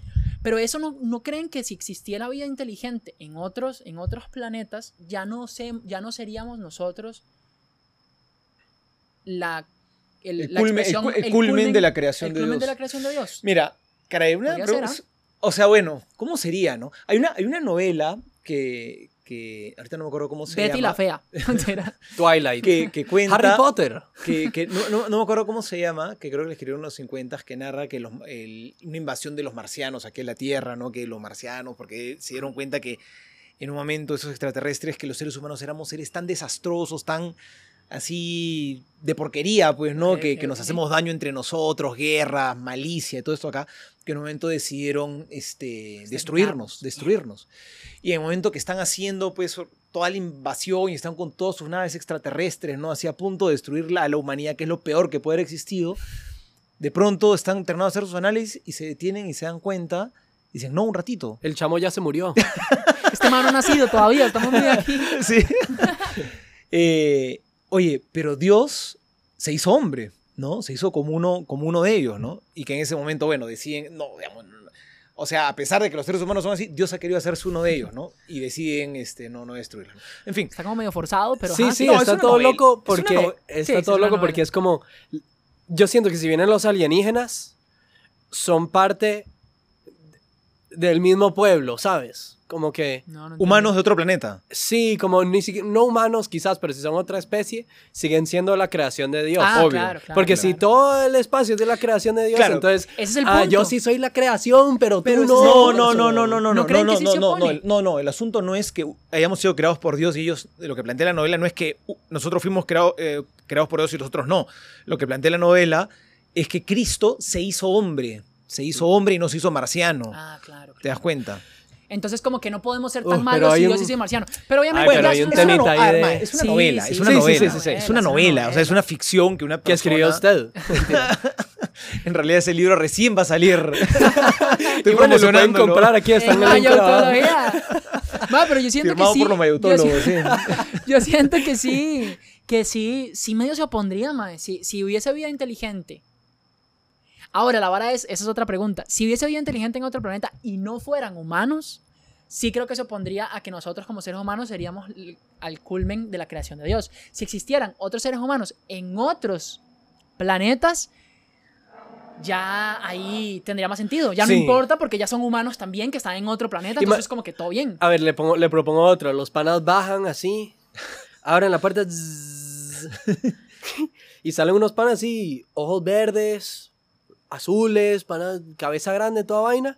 Pero eso no, no creen que si existiera vida inteligente en otros, en otros planetas, ya no, se, ya no seríamos nosotros la, el, El la culmen- el expresión- cu- el culmen de la creación el de culmen de Dios. la creación de Dios. Mira, caray, una pregunta- ser, ¿ah? O sea, bueno, ¿cómo sería, no? Hay una, hay una novela que, que ahorita no me acuerdo cómo se Betty la llama. fea. Mentira. Twilight. Que, que cuenta... Harry Potter. que, que no, no- no me acuerdo cómo se llama, que creo que le escribieron en los 50 que narra que los, el- una invasión de los marcianos aquí en la Tierra, ¿no? Que los marcianos, porque se dieron cuenta que en un momento esos extraterrestres, que los seres humanos éramos seres tan desastrosos, tan así de porquería, pues, ¿no? Que, nos hacemos daño entre nosotros, guerras, malicia y todo esto acá, que en un momento decidieron este, destruirnos, destruirnos. Y en el momento que están haciendo, pues, toda la invasión y están con todas sus naves extraterrestres, ¿no? Así a punto de destruir la, a la humanidad, que es lo peor que puede haber existido, de pronto están terminando de hacer sus análisis y se detienen y se dan cuenta, y dicen, no, un ratito. El chamo ya se murió. Este man no ha nacido todavía, estamos muy aquí. Sí. Eh, oye, pero Dios se hizo hombre, ¿no? Se hizo como uno, como uno de ellos, ¿no? Y que en ese momento, bueno, deciden, no, digamos, no, o sea, a pesar de que los seres humanos son así, Dios ha querido hacerse uno de ellos, ¿no? Y deciden, este, no, no destruirlo. En fin, Está como medio forzado, pero sí, ajá, sí, no, está todo loco Es porque está Sí, todo es loco porque es como yo siento que si vienen los alienígenas son parte del mismo pueblo, ¿sabes? Como que No, no humanos de otro planeta. sí, como ni siquiera no humanos quizás, pero si son otra especie, siguen siendo la creación de Dios, Ah, obvio. claro, claro, porque claro. si todo el espacio es de la creación de Dios, Claro. entonces Ese es el ah, punto. yo sí soy la creación, pero, Pero tú no. No, no, no, no, no, no, ¿No no, no, no, no, no, no, no, el asunto no es que hayamos sido creados por Dios y ellos, lo que plantea la novela no es que nosotros fuimos creados, eh, creados por Dios y nosotros no. Lo que plantea la novela es que Cristo se hizo hombre, se hizo hombre y no se hizo marciano. Ah, claro. ¿Te das cuenta? Entonces como que no podemos ser tan pero malos si un- Dios es marciano. Pero obviamente Ay, pero hay es un una- Es una, no- ah, de- hermano, es una Sí, novela, sí, es una sí, sí, novela. sí, sí, sí. Es una Es una novela, o sea, es una ficción que una que escribió persona- usted. En realidad ese libro recién va a salir. Estoy Y bueno, lo pueden comprar aquí está en yo abajo. todavía. Va, pero yo siento Firmado que sí. por los yo, mayutólogos, sí. yo siento que sí, que sí, sí medio se opondría, mae. Si, si hubiese vida inteligente. Ahora, la vara es, esa es otra pregunta. Si hubiese vida inteligente en otro planeta y no fueran humanos, sí creo que se opondría a que nosotros como seres humanos seríamos al culmen de la creación de Dios. Si existieran otros seres humanos en otros planetas, ya ahí tendría más sentido. Ya Sí. no importa porque ya son humanos también que están en otro planeta, entonces como que todo bien. A ver, le, pongo, le propongo otro. Los panas bajan así, abren la puerta y salen unos panas así, ojos verdes, azules, panas, cabeza grande, toda vaina.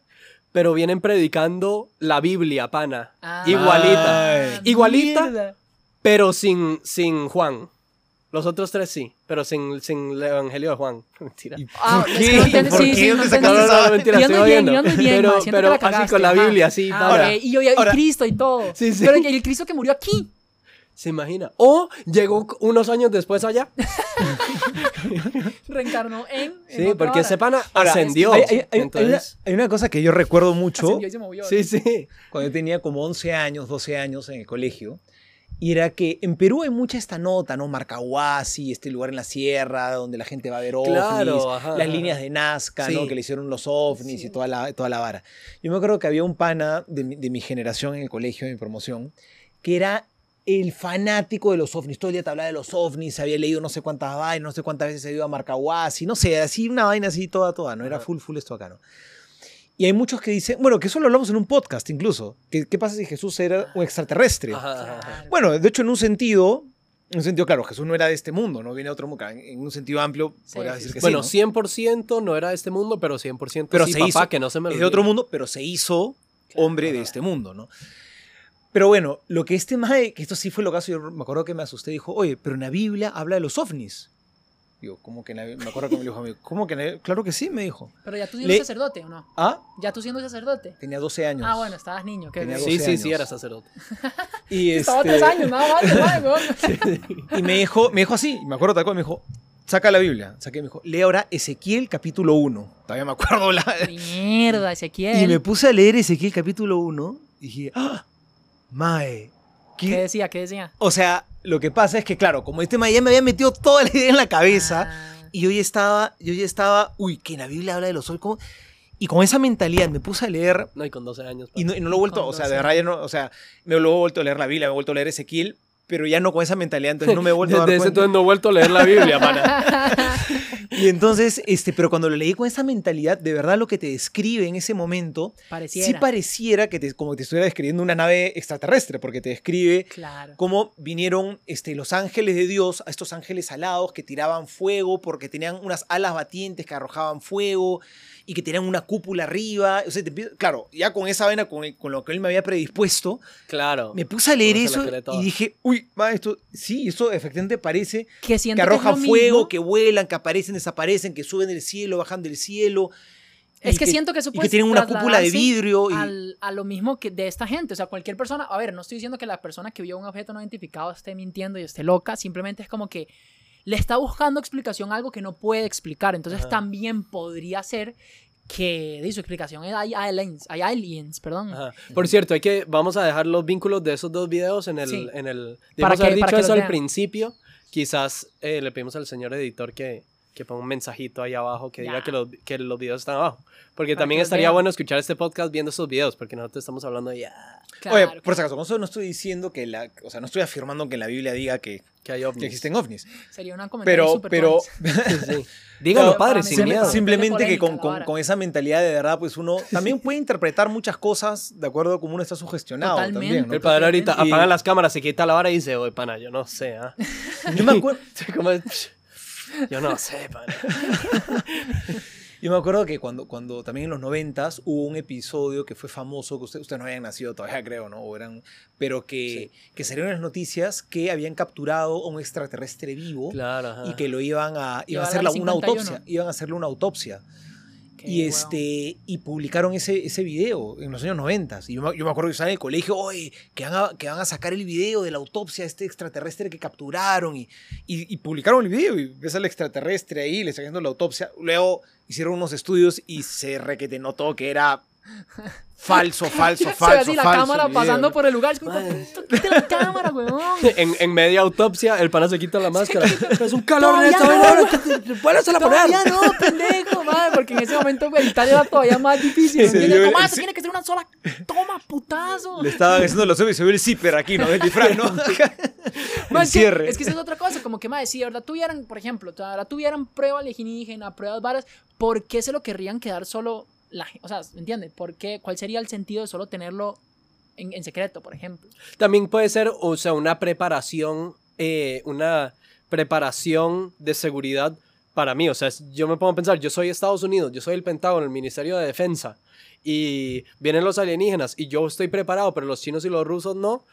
Pero vienen predicando la Biblia, pana. Ah, Igualita. Ay. Igualita, mierda. pero sin, sin Juan. Los otros tres sí, pero sin, sin el Evangelio de Juan. Mentira. Ah, ¿Por qué? ¿Por sí, qué? sí, no ¿Dónde entendí. No, no, no, mentira, estoy bien, jodiendo. yendo bien, pero pero que la así cagaste, con la ajá. Biblia, así. Ah, pana. ok, Y yo y, y Ahora- Cristo y todo. Sí, sí. Pero el Cristo que murió aquí. ¿Se imagina? O llegó unos años después allá. Reencarnó en. en Sí, porque ese pana Ahora, ascendió. Hay, hay- hay- hay una, entonces, hay una cosa que yo recuerdo mucho y se movió. sí, sí. cuando yo tenía como 11 años, 12 años en el colegio. Y era que en Perú hay mucha esta nota, ¿no? Marcahuasi, este lugar en la sierra donde la gente va a ver ovnis, Claro, ajá, las ajá. líneas de Nazca, ¿no? Sí. Que le hicieron los ovnis Sí. y toda la, toda la vara. Yo me acuerdo que había un pana de mi, de mi generación en el colegio, de mi promoción, que era el fanático de los ovnis. Todo el día te hablaba de los ovnis, había leído no sé cuántas vainas, no sé cuántas veces se ido a Marcahuasi, no sé, así una vaina así toda, toda, ¿no? Era full, full esto acá, ¿no? Y hay muchos que dicen, bueno, que eso lo hablamos en un podcast incluso. que- ¿Qué pasa si Jesús era un extraterrestre? Ajá, ajá. Bueno, de hecho, en un sentido, en un sentido, claro, Jesús no era de este mundo, no viene de otro mundo. En, un sentido amplio, Sí, podría decir que Bueno, sí. 100% no era de este mundo, pero 100% Pero sí, se papá, hizo- que no se me. Es de otro mundo, pero se hizo hombre de este mundo, ¿no? Pero bueno, lo que este mae, que esto sí fue lo caso, yo me acuerdo que me asusté, dijo, oye, pero en la Biblia habla de los ovnis. Digo, ¿cómo que en la Biblia? Me acuerdo que me dijo, amigo, ¿cómo que en la Biblia? Claro que sí, me dijo. Pero ya tú siendo Le- sacerdote, ¿o no? ¿Ah? Ya tú siendo sacerdote. Tenía 12 años. Ah, bueno, estabas niño. qué Tenía bien. Sí, 12 sí, sí, años. era sacerdote. Y Estaba este- tres años, nada más. nada. Y me dijo, me dijo así, y me acuerdo tal cual, me dijo, saca la Biblia. Saqué, me dijo, lee ahora Ezequiel capítulo 1. Todavía me acuerdo la... Mierda, Ezequiel. Y me puse a leer Ezequiel capítulo 1 y dije, ¡ah! Mae. ¿qué-". ¿Qué decía? ¿Qué decía? O sea, lo que pasa es que, claro, como este mae ya me había metido toda la idea en la cabeza, Ah, y yo ya estaba, yo ya estaba, uy, que en la Biblia habla de los sol, ¿cómo? Y con esa mentalidad me puse a leer No, y con 12 años. y no, y no lo he vuelto, o sea, de 12. verdad no, o sea, me lo he vuelto a leer la Biblia, me he vuelto a leer Ezequiel, pero ya no con esa mentalidad, entonces no me he vuelto a dar Desde ese cuenta. entonces no he vuelto a leer la Biblia, pana. Y entonces, este, pero cuando lo leí con esa mentalidad, de verdad lo que te describe en ese momento, Pareciera. sí pareciera que te, como que te estuviera describiendo una nave extraterrestre, porque te describe Claro. cómo vinieron este, los ángeles de Dios, a estos ángeles alados que tiraban fuego porque tenían unas alas batientes que arrojaban fuego y que tenían una cúpula arriba. O sea, te claro, ya con esa vaina, con, el- con lo que él me había predispuesto, Claro. me puse a leer eso y dije, uy, sí, eso efectivamente parece Que que arrojan fuego, mismo. que vuelan, que aparecen, desaparecen, que suben del cielo, bajan del cielo. Es que, siento que eso y que tienen una cúpula de vidrio. Y, al- a lo mismo que de esta gente. O sea, cualquier persona. A ver, no estoy diciendo que la persona que vio un objeto no identificado esté mintiendo y esté loca. Simplemente es como que le está buscando explicación a algo que no puede explicar. Entonces Ajá. también podría ser que de su explicación es hay aliens, hay aliens, perdón. Ajá. Por cierto, hay que, vamos a dejar los vínculos de esos dos videos en el, Sí. en el, Para que- haber para dicho que eso al principio. Quizás eh, le pedimos al señor editor que, que ponga un mensajito ahí abajo que Ya. diga que los, que los videos están abajo. Porque Para también estaría vean. bueno escuchar este podcast viendo esos videos, porque nosotros estamos hablando ya Claro, Oye, por si acaso, con eso no estoy diciendo que la, o sea, no estoy afirmando que la Biblia diga que, que hay ovnis. que existen ovnis. Sería una comentario Pero, pero. Sí, sí. Díganlo, No, padre, sin miedo. Simplemente que con, con- con esa mentalidad de verdad, pues uno también puede interpretar muchas cosas de acuerdo a cómo uno está sugestionado Totalmente. también. ¿no? El padre ahorita Y- apaga las cámaras, se quita la vara y dice, oye, pana, yo no sé, ¿ah? Yo me acuerdo, Yo no sé, pana. yo me acuerdo que cuando, cuando también en los noventas hubo un episodio que fue famoso, que ustedes usted no habían nacido todavía, creo, ¿no? O eran, pero que, que salieron las noticias que habían capturado a un extraterrestre vivo Claro, y que lo iban a, iban a hacerle una 51. autopsia. Iban a hacerle una autopsia. Qué Y, este, y publicaron ese, ese video en los años 90. Y yo me, yo me acuerdo que estaba en el colegio, oye, que van, a, que van a sacar el video de la autopsia de este extraterrestre que capturaron. Y, y, y publicaron el video y ves al extraterrestre ahí, le están haciendo la autopsia. Luego hicieron unos estudios y se requete notó que era Falso, falso, Se ve falso. así la falso cámara el pasando ¿no? por el lugar. Es como, quita la cámara, weón. En, en media autopsia, el pana se quita la máscara. Es un calor en no. vaina, ahora, vuélvesela a poner. Todavía no, pendejo, madre, porque en ese momento editar era todavía más difícil. Sí, ah, sí. tiene que ser una sola toma, putazo. Le estaban haciendo los ojos y se ve el zipper aquí, ¿no? El disfraz, ¿no? El es, que, cierre. es que esa es otra cosa, como que, madre, si verdad tuvieran, por ejemplo, verdad tuvieran prueba alienígena, pruebas varas, ¿por qué se lo querrían quedar solo la? O sea, ¿me entiendes? ¿Por qué? ¿Cuál sería el sentido de solo tenerlo en, secreto, por ejemplo? También puede ser, o sea, una preparación, eh, una preparación de seguridad para mí. O sea, yo me pongo a pensar, yo soy Estados Unidos, yo soy el Pentágono, el Ministerio de Defensa, y vienen los alienígenas y yo estoy preparado, pero los chinos y los rusos no.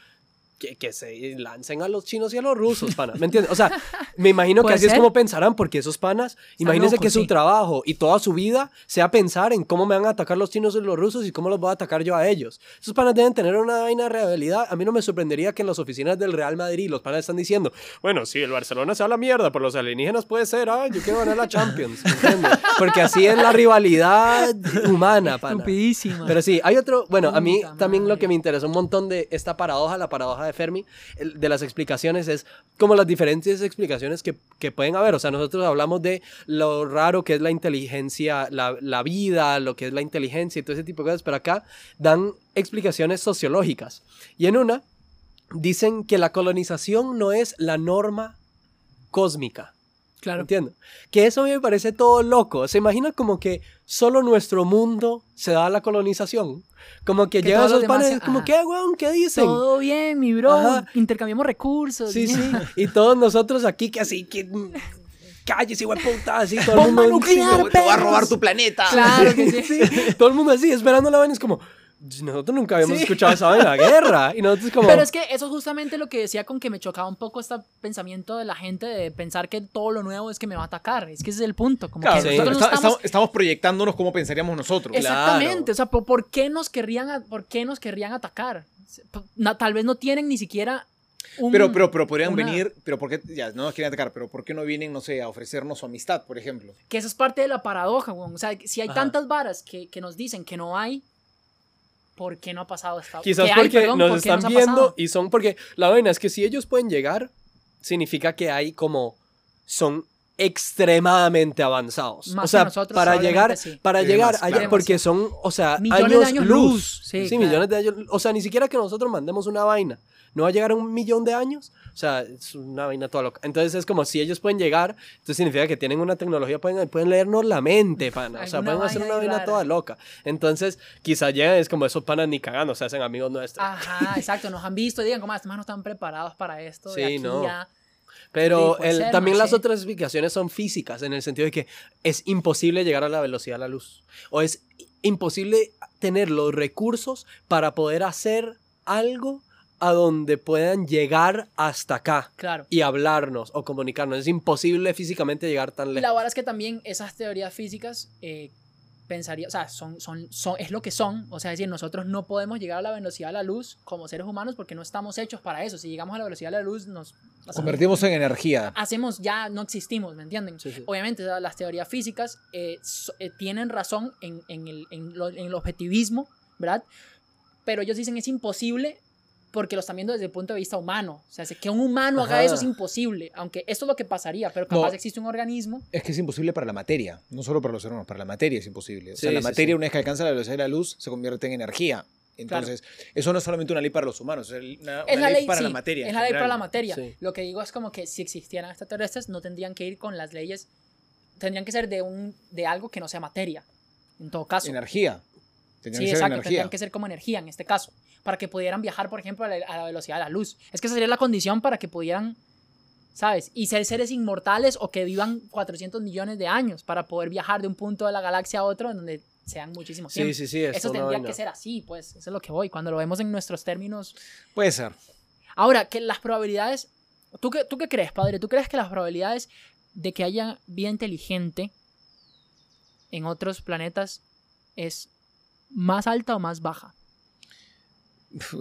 Que, que se lancen a los chinos y a los rusos, pana. ¿Me entiendes? O sea, me imagino que así es ser. como pensarán, porque esos panas, imagínense que su sí. trabajo y toda su vida sea pensar en cómo me van a atacar los chinos y los rusos y cómo los voy a atacar yo a ellos. Esos panas deben tener una vaina de realidad. A mí no me sorprendería que en las oficinas del Real Madrid los panas están diciendo, bueno, sí, el Barcelona se va a la mierda, por los alienígenas puede ser, ah, yo quiero ganar la Champions, ¿me entiendes? Porque así es la rivalidad humana, pana. Estupidísima. Pero sí, hay otro, bueno, a mí también lo que me interesa un montón de esta paradoja, la paradoja de Fermi, de las explicaciones, es como las diferentes explicaciones que, que pueden haber. O sea, nosotros hablamos de lo raro que es la inteligencia, la, la vida, lo que es la inteligencia y todo ese tipo de cosas, pero acá dan explicaciones sociológicas. Y en una, dicen que la colonización no es la norma cósmica. Claro. Entiendo. Que eso a mí me parece todo loco. Se imagina como que solo nuestro mundo se da la colonización. Como que, Que llegan esos panes, se- como ajá. que, weón, ¿qué dicen? Todo bien, mi bro. Ajá. Intercambiamos recursos. Sí, sí. Y todos nosotros aquí que así, que... mm, Calles, igual puta, así, todo el ¡Bomba mundo... nuclear, Te voy a robar tu planeta. Claro que sí. Todo el mundo así, esperando la vaina, es como... Nosotros nunca habíamos escuchado esa vaina, guerra. Y nosotros como... Pero es que eso es justamente lo que decía con que me chocaba un poco este pensamiento de la gente de pensar que todo lo nuevo es que me va a atacar. Es que ese es el punto. Como Claro, que Sí. nosotros está- estamos... estamos, estamos proyectándonos como pensaríamos nosotros. Exactamente. O sea, ¿por, por qué nos querrían, a- ¿por qué nos querrían atacar? Tal vez no tienen ni siquiera un... Pero, pero, pero podrían una- venir, pero ¿por qué? Ya, no nos quieren atacar, pero ¿por qué no vienen, no sé, a ofrecernos su amistad, por ejemplo? Que eso es parte de la paradoja, weón. O sea, si hay Ajá. tantas varas que, que nos dicen que no hay, ¿por qué no ha pasado esta Quizás que hay, porque perdón, nos ¿por están ha viendo y son porque la vaina es que si ellos pueden llegar, significa que hay como son extremadamente avanzados. Más o sea, que nosotros, para llegar, sí. para Sí, llegar más, allá, claro. porque son, o sea, Millones años, de años luz. luz. Sí, Sí, claro. millones de años. O sea, ni siquiera que nosotros mandemos una vaina. No va a llegar a un millón de años. O sea, es una vaina toda loca. Entonces es como si ellos pueden llegar, entonces significa que tienen una tecnología, pueden, pueden leernos la mente, pana. O sea, pueden hacer una vaina rara. toda loca. Entonces, quizás llegan, es como esos panas ni cagando, se hacen amigos nuestros. Ajá, exacto. Nos han visto y digan, como, "Ah, estos más no están preparados para esto. de Sí, aquí no. ya". Pero Sí, puede el- ser, también no las sé. otras explicaciones son físicas, en el sentido de que es imposible llegar a la velocidad de la luz. O es imposible tener los recursos para poder hacer algo a donde puedan llegar hasta acá Claro. y hablarnos o comunicarnos. Es imposible físicamente llegar tan Y la lejos. verdad es que también esas teorías físicas eh, pensaría, o sea, son, son, son, es lo que son. O sea, es decir, nosotros no podemos llegar a la velocidad de la luz como seres humanos porque no estamos hechos para eso. Si llegamos a la velocidad de la luz, nos Convertimos en energía. hacemos ya no existimos, ¿me entienden? Sí, sí. Obviamente o sea, las teorías físicas eh, so- eh, tienen razón en, en el, en, lo- en el objetivismo, ¿verdad? Pero ellos dicen es imposible porque lo están viendo desde el punto de vista humano. O sea, que un humano haga eso es imposible, aunque esto es lo que pasaría, pero capaz No. existe un organismo. Es que es imposible para la materia, no solo para los seres humanos, para la materia es imposible. O sea, Sí, la sí, materia, sí. una vez que alcanza la velocidad de la luz, se convierte en energía. Entonces, eso no es solamente una ley para los humanos, es una, Es la ley, ley, para la materia. Es la ley para la materia. Lo que digo es como que si existieran extraterrestres, no tendrían que ir con las leyes, tendrían que ser de, un, de algo que no sea materia, en todo caso. Energía. Sí, que ser exacto, energía. tendrían que ser como energía en este caso, para que pudieran viajar, por ejemplo, a la, a la velocidad de la luz. Es que esa sería la condición para que pudieran, ¿sabes? Y ser seres inmortales o que vivan 400 millones de años para poder viajar de un punto de la galaxia a otro en donde sean muchísimos Sí, sí, sí. es Eso tendría vaina. que ser así, pues, eso es lo que voy, cuando lo vemos en nuestros términos. Puede ser. Ahora, que las probabilidades, ¿tú qué, ¿tú qué crees, padre? ¿Tú crees que las probabilidades de que haya vida inteligente en otros planetas es más alta o más baja?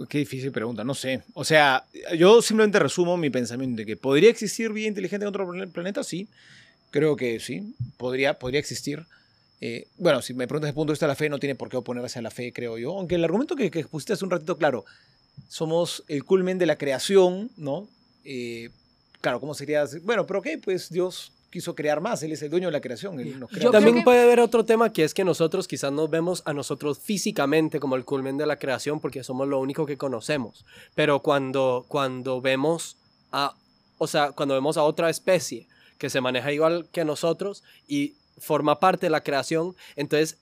Qué difícil pregunta, no sé. O sea, yo simplemente resumo mi pensamiento de que podría existir vida inteligente en otro plan- planeta, sí. Creo que sí, podría, podría existir. Eh, bueno, si me preguntas desde el punto de vista de la fe, no tiene por qué oponerse a la fe, creo yo. Aunque el argumento que, que pusiste hace un ratito, claro, somos el culmen de la creación, ¿no? Eh, claro, ¿cómo sería? Bueno, pero ¿qué? Pues Dios quiso crear más, Él es el dueño de la creación, Él nos crea. También que- puede haber otro tema que es que nosotros quizás nos vemos a nosotros físicamente como el culmen de la creación porque somos lo único que conocemos. Pero cuando, cuando vemos a, o sea, cuando vemos a otra especie que se maneja igual que nosotros y forma parte de la creación, entonces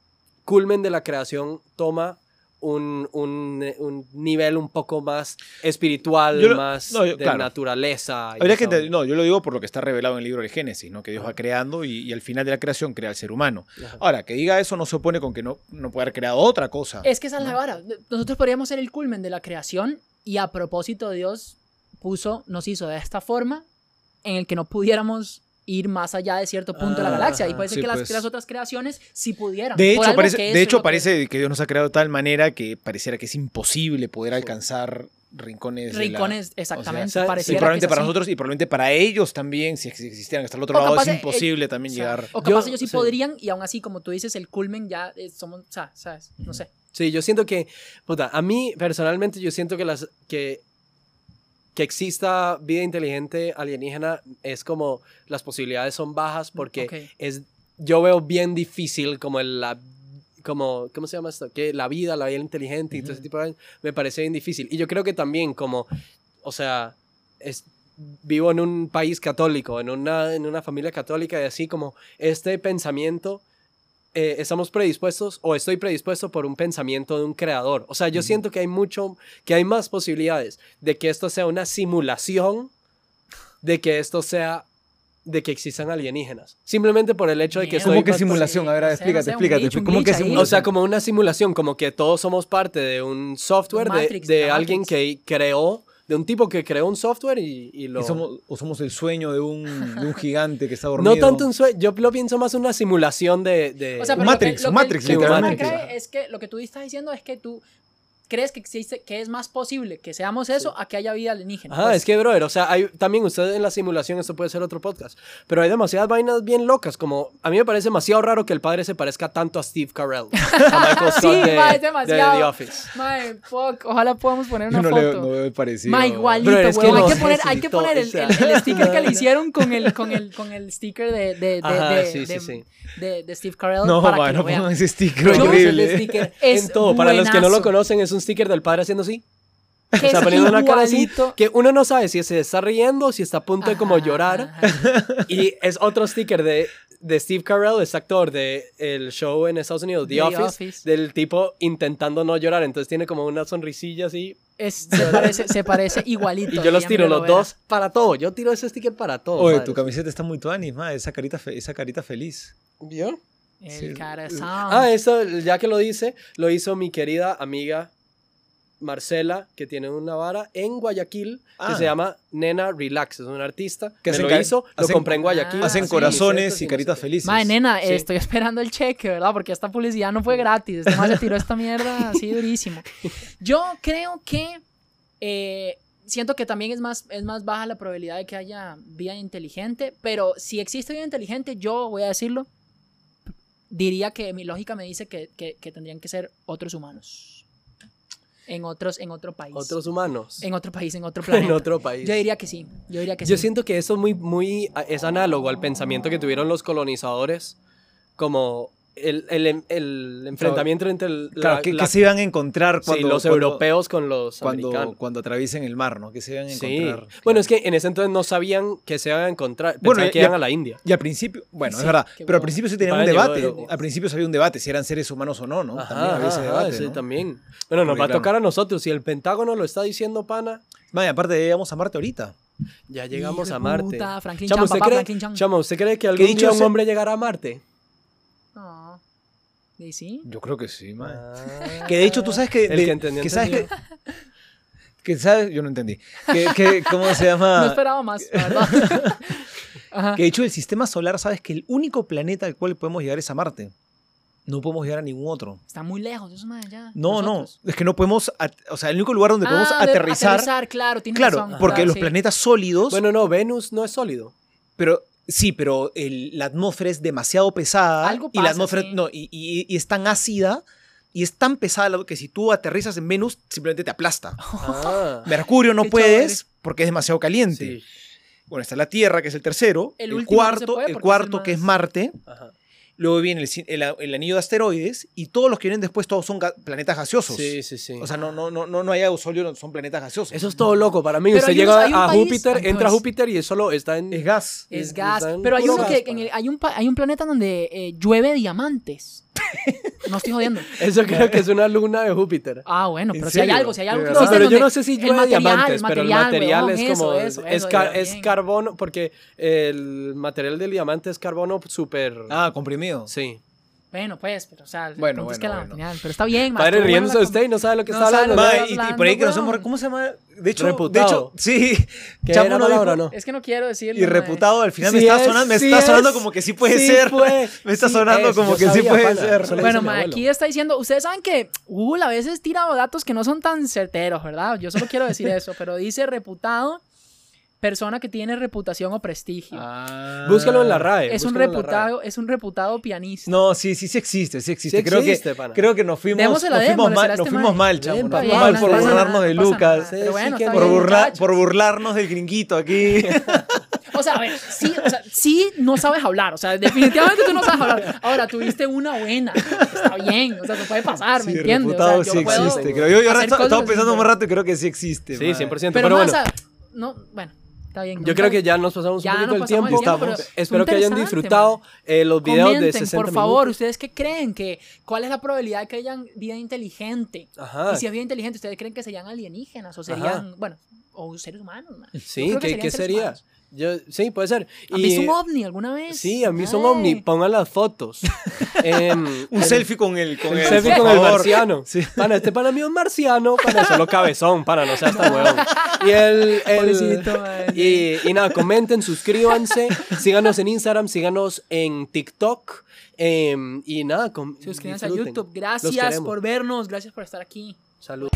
culmen de la creación toma un, un, un nivel un poco más espiritual, lo- más no, yo- de claro. naturaleza. Habría que no, yo lo digo por lo que está revelado en el libro del Génesis, ¿no? que Dios va creando y, y al final de la creación crea al ser humano. Ajá. Ahora, que diga eso no se opone con que no, no puede haber creado otra cosa. Es que esa es la vara. Nosotros podríamos ser el culmen de la creación y a propósito Dios puso, nos hizo de esta forma en el que no pudiéramos ir más allá de cierto punto de la Ah, galaxia. Y puede ser Sí, que las, pues. que las otras creaciones sí pudieran. De hecho, parece, que de hecho que- parece que Dios nos ha creado de tal manera que pareciera que es imposible poder alcanzar rincones. de la- Rincones, exactamente. o sea, sí, y pareciera probablemente que para así. nosotros y probablemente para ellos también, si ex- existieran hasta el otro O lado, es de- imposible también O sea, llegar. O capaz Yo- ellos sí sí. podrían y aún así, como tú dices, el culmen ya eh, somos, o sea, ¿sabes? No sé. Sí, yo siento que, puta, a mí personalmente yo siento que las que que exista vida inteligente alienígena es como las posibilidades son bajas porque Ok. es yo veo bien difícil como el, la como cómo se llama esto que la vida la vida inteligente y todo ese tipo de me parece bien difícil. Y yo creo que también como o sea es vivo en un país católico en una en una familia católica y así como este pensamiento eh, estamos predispuestos o estoy predispuesto por un pensamiento de un creador. O sea, yo siento que hay mucho, que hay más posibilidades de que esto sea una simulación, de que esto sea, de que existan alienígenas. Simplemente por el hecho de que estoy... ¿Cómo que simulación? A ver, explícate, no sé, un explícate. ¿Cómo que simulación? O sea, como una simulación, como que todos somos parte de un software de, Matrix, de alguien Matrix. que creó, de un tipo que creó un software y, y lo... Y somos, o somos el sueño de un, de un gigante que está dormido. no tanto un sueño, yo lo pienso más una simulación de... de- O sea, lo que- Matrix, lo un que- Matrix, lo que es que lo que tú estás diciendo es que tú crees que existe, que es más posible que seamos eso a que haya vida alienígena. Ajá, pues. es que, brother, o sea, hay, también ustedes en la simulación, esto puede ser otro podcast, pero hay demasiadas vainas bien locas, como a mí me parece demasiado raro que el padre se parezca tanto a Steve Carell, a Michael Scott Sí, de, ma, es de demasiado. The Office. Mae, fuck, ojalá podamos poner Yo una no, le, foto. no veo el parecido. Ma, igualito, Bro, es que no hay que poner, hay que poner el, el- el sticker que le hicieron con el, con el, con el sticker de, de, de, Ajá, de, sí, sí, de- sí. de- de Steve Carell No, para ma, que no pongan ese sticker horrible. sticker. Es en todo, para los que no lo conocen, es un sticker del padre haciendo así. Que O sea, es poniendo una cara así, igualito. que uno no sabe si se está riendo o si está a punto de como Ajá, llorar. ajá. Y es otro sticker de, de Steve Carell, este actor de el show en Estados Unidos, The, The Office, Office. del tipo intentando no llorar. Entonces tiene como una sonrisilla así. Es- se, parece, se parece igualito. Y yo los tiro lo los dos para todo. Yo tiro ese sticker para todo. Oye, padre. tu camiseta está muy tuanis, ma, esa carita, fe- esa carita feliz. ¿Vio? El Sí. corazón. Ah, eso, ya que lo dice, lo hizo mi querida amiga Marcela, que tiene una vara en Guayaquil, que Ah. se llama Nena Relax. Es una artista Que hacen lo hizo, lo hacen- compré en Guayaquil. Ah, Hacen sí, corazones y caritas felices. Mae, nena, eh, estoy esperando el cheque, ¿verdad? Porque esta publicidad no fue gratis. Este más se tiró esta mierda así durísimo. Yo creo que eh, siento que también es más, es más baja la probabilidad de que haya vida inteligente, pero si existe vida inteligente, yo voy a decirlo, diría que mi lógica me dice que, que- que tendrían que ser otros humanos. En otros, en otro país. Otros humanos. En otro país, en otro planeta. En otro país. Yo diría que sí. Yo diría que Yo sí. siento que eso es muy, muy, es análogo al pensamiento que tuvieron los colonizadores, como el, el, el enfrentamiento entre el, Claro, la- ¿qué, la- qué se iban a encontrar sí, cuando los cuando- europeos con los cuando, americanos. cuando atraviesen el mar, ¿no? Que se iban a Sí. encontrar. Bueno, es que en ese entonces no sabían que se iban a encontrar. Bueno, que iban a la India. Y al principio, bueno, Sí, es verdad, pero al principio sí tenían un debate. Al principio sí había un debate si eran seres humanos o no, ¿no? Ajá, también había ese ajá, debate, sí, ¿no? también. Bueno, nos Porque, va a claro. tocar a nosotros. Si el Pentágono lo está diciendo, pana, Vaya, aparte llegamos a Marte ahorita. ya llegamos Hijo a Marte. puta, Franklin Chamo, Chan, ¿usted papá, cree, Franklin Chan. Chamo, ¿usted cree que algún dicho día un hombre llegará a Marte? No. ¿Y sí? Yo creo que sí, man. Ah. Que de hecho tú sabes que... El de- que entendió, que sabes que, que sabes, yo no entendí. Que, que- ¿Cómo se llama? No esperaba más, la verdad. Ajá. Que de hecho el sistema solar, sabes que el único planeta al cual podemos llegar es a Marte. No podemos llegar a ningún otro. Está muy lejos, eso más allá. No, Nosotros. no. Es que no podemos. O sea, el único lugar donde podemos Ah, de- aterrizar. aterrizar, claro, tienes Claro, razón, porque claro, los sí. planetas sólidos. Bueno, no, Venus no es sólido. pero Sí, pero el- la atmósfera es demasiado pesada. Algo y la pasa, atmósfera sí. no, y, y- y es tan ácida y es tan pesada que si tú aterrizas en Venus, simplemente te aplasta. Ah, Mercurio no puedes porque es demasiado caliente. sí. Bueno, está la Tierra, que es el tercero. El no cuarto, el porque es el cuarto que es Marte. Ajá. Luego viene el, ci- el- el anillo de asteroides. Y todos los que vienen después, todos son ga- planetas gaseosos. Sí, sí, sí. O sea, no, no, no, no, no hay aerosol, no, son planetas gaseosos. Eso es todo loco para mí. Pero Usted llega un a país- Júpiter, entra a Júpiter y solo está en... es gas. Es Es- gas. Pero hay uno gas, que en el- hay, un, pa- hay un planeta donde eh, llueve diamantes. No estoy jodiendo. Eso creo que es una luna de Júpiter. Ah, bueno, ¿En pero si hay algo, si hay algo que Sí, existe pero yo no sé si llueve material, diamantes, el pero el material, es como... eso, eso, es, eso, car- ya, es bien. carbono, porque el material del diamante es carbono súper... Ah, comprimido. Sí. Bueno, pues, pero o sea, Bueno, es que bueno, la bueno. pero está bien, ma, Padre riéndose de usted y no sabe lo que No está hablando. ¿no? Ma, y, y por ahí que hablando, hemos... weón. ¿Cómo se llama? De hecho, Reputado. de hecho sí. ¿Qué Chamo era no palabra no? Es que no quiero decirlo. Y reputado, al final me está es, sonando, me sí está es. sonando como que sí puede Sí ser. puede. Me está Sí sonando es. como que sí puede pana. ser. Bueno, ma, aquí está diciendo, ustedes saben que Google a veces tira datos que no son tan certeros, ¿verdad? Yo solo quiero decir eso, pero dice reputado, persona que tiene reputación o prestigio. Ah. Búscalo en la RAE. es un reputado, es un reputado pianista. No, sí, sí, sí existe, sí existe. Sí creo, existe, que, pana. creo que nos fuimos, nos fuimos mal, nos fuimos mal, chamo. Bien, Nos pa, fuimos bien, mal no por burlarnos nada, de Lucas. Sí, bueno, sí, Por, burla- burlarnos del gringuito aquí. O sea, a ver, sí, o sea, sí no sabes hablar. O sea, definitivamente tú no sabes hablar. Ahora, tuviste una buena. Está bien. O sea, se puede pasar, ¿me Sí, entiendes? O sea, sí yo puedo existe. Creo. Yo, yo ahora estaba así, pensando un rato y creo que sí existe. Sí, mae. 100%. Pero, Pero, no, bueno, o sea, no, bueno, está bien. yo creo que ya nos pasamos Ya un poquito tiempo. el tiempo, pero Espero que hayan disfrutado eh, los videos de Comenten, 60 por favor, minutos. ¿ustedes qué creen? que ¿Cuál es la probabilidad de que hayan vida inteligente? Ajá. Y si es vida inteligente, ¿ustedes creen que serían alienígenas o serían, bueno, o seres humanos? man? Sí, que ¿qué, serían qué sería? humanos. Yo, sí, puede ser. ¿Han Y- visto un ovni alguna vez? Sí, a mí son Ay. ovni. Pongan las fotos. Em, Un el- selfie con el, con El el, selfie con el marciano. Sí. Pana, este pana mío es marciano, pana, solo cabezón, pana, no seas tan huevón. Y el, el- Pobrecito, y, y nada, comenten, suscríbanse, síganos en Instagram, síganos en TikTok. em, y nada, com- Suscríbanse a. YouTube. Gracias por vernos, gracias por estar aquí. Salud.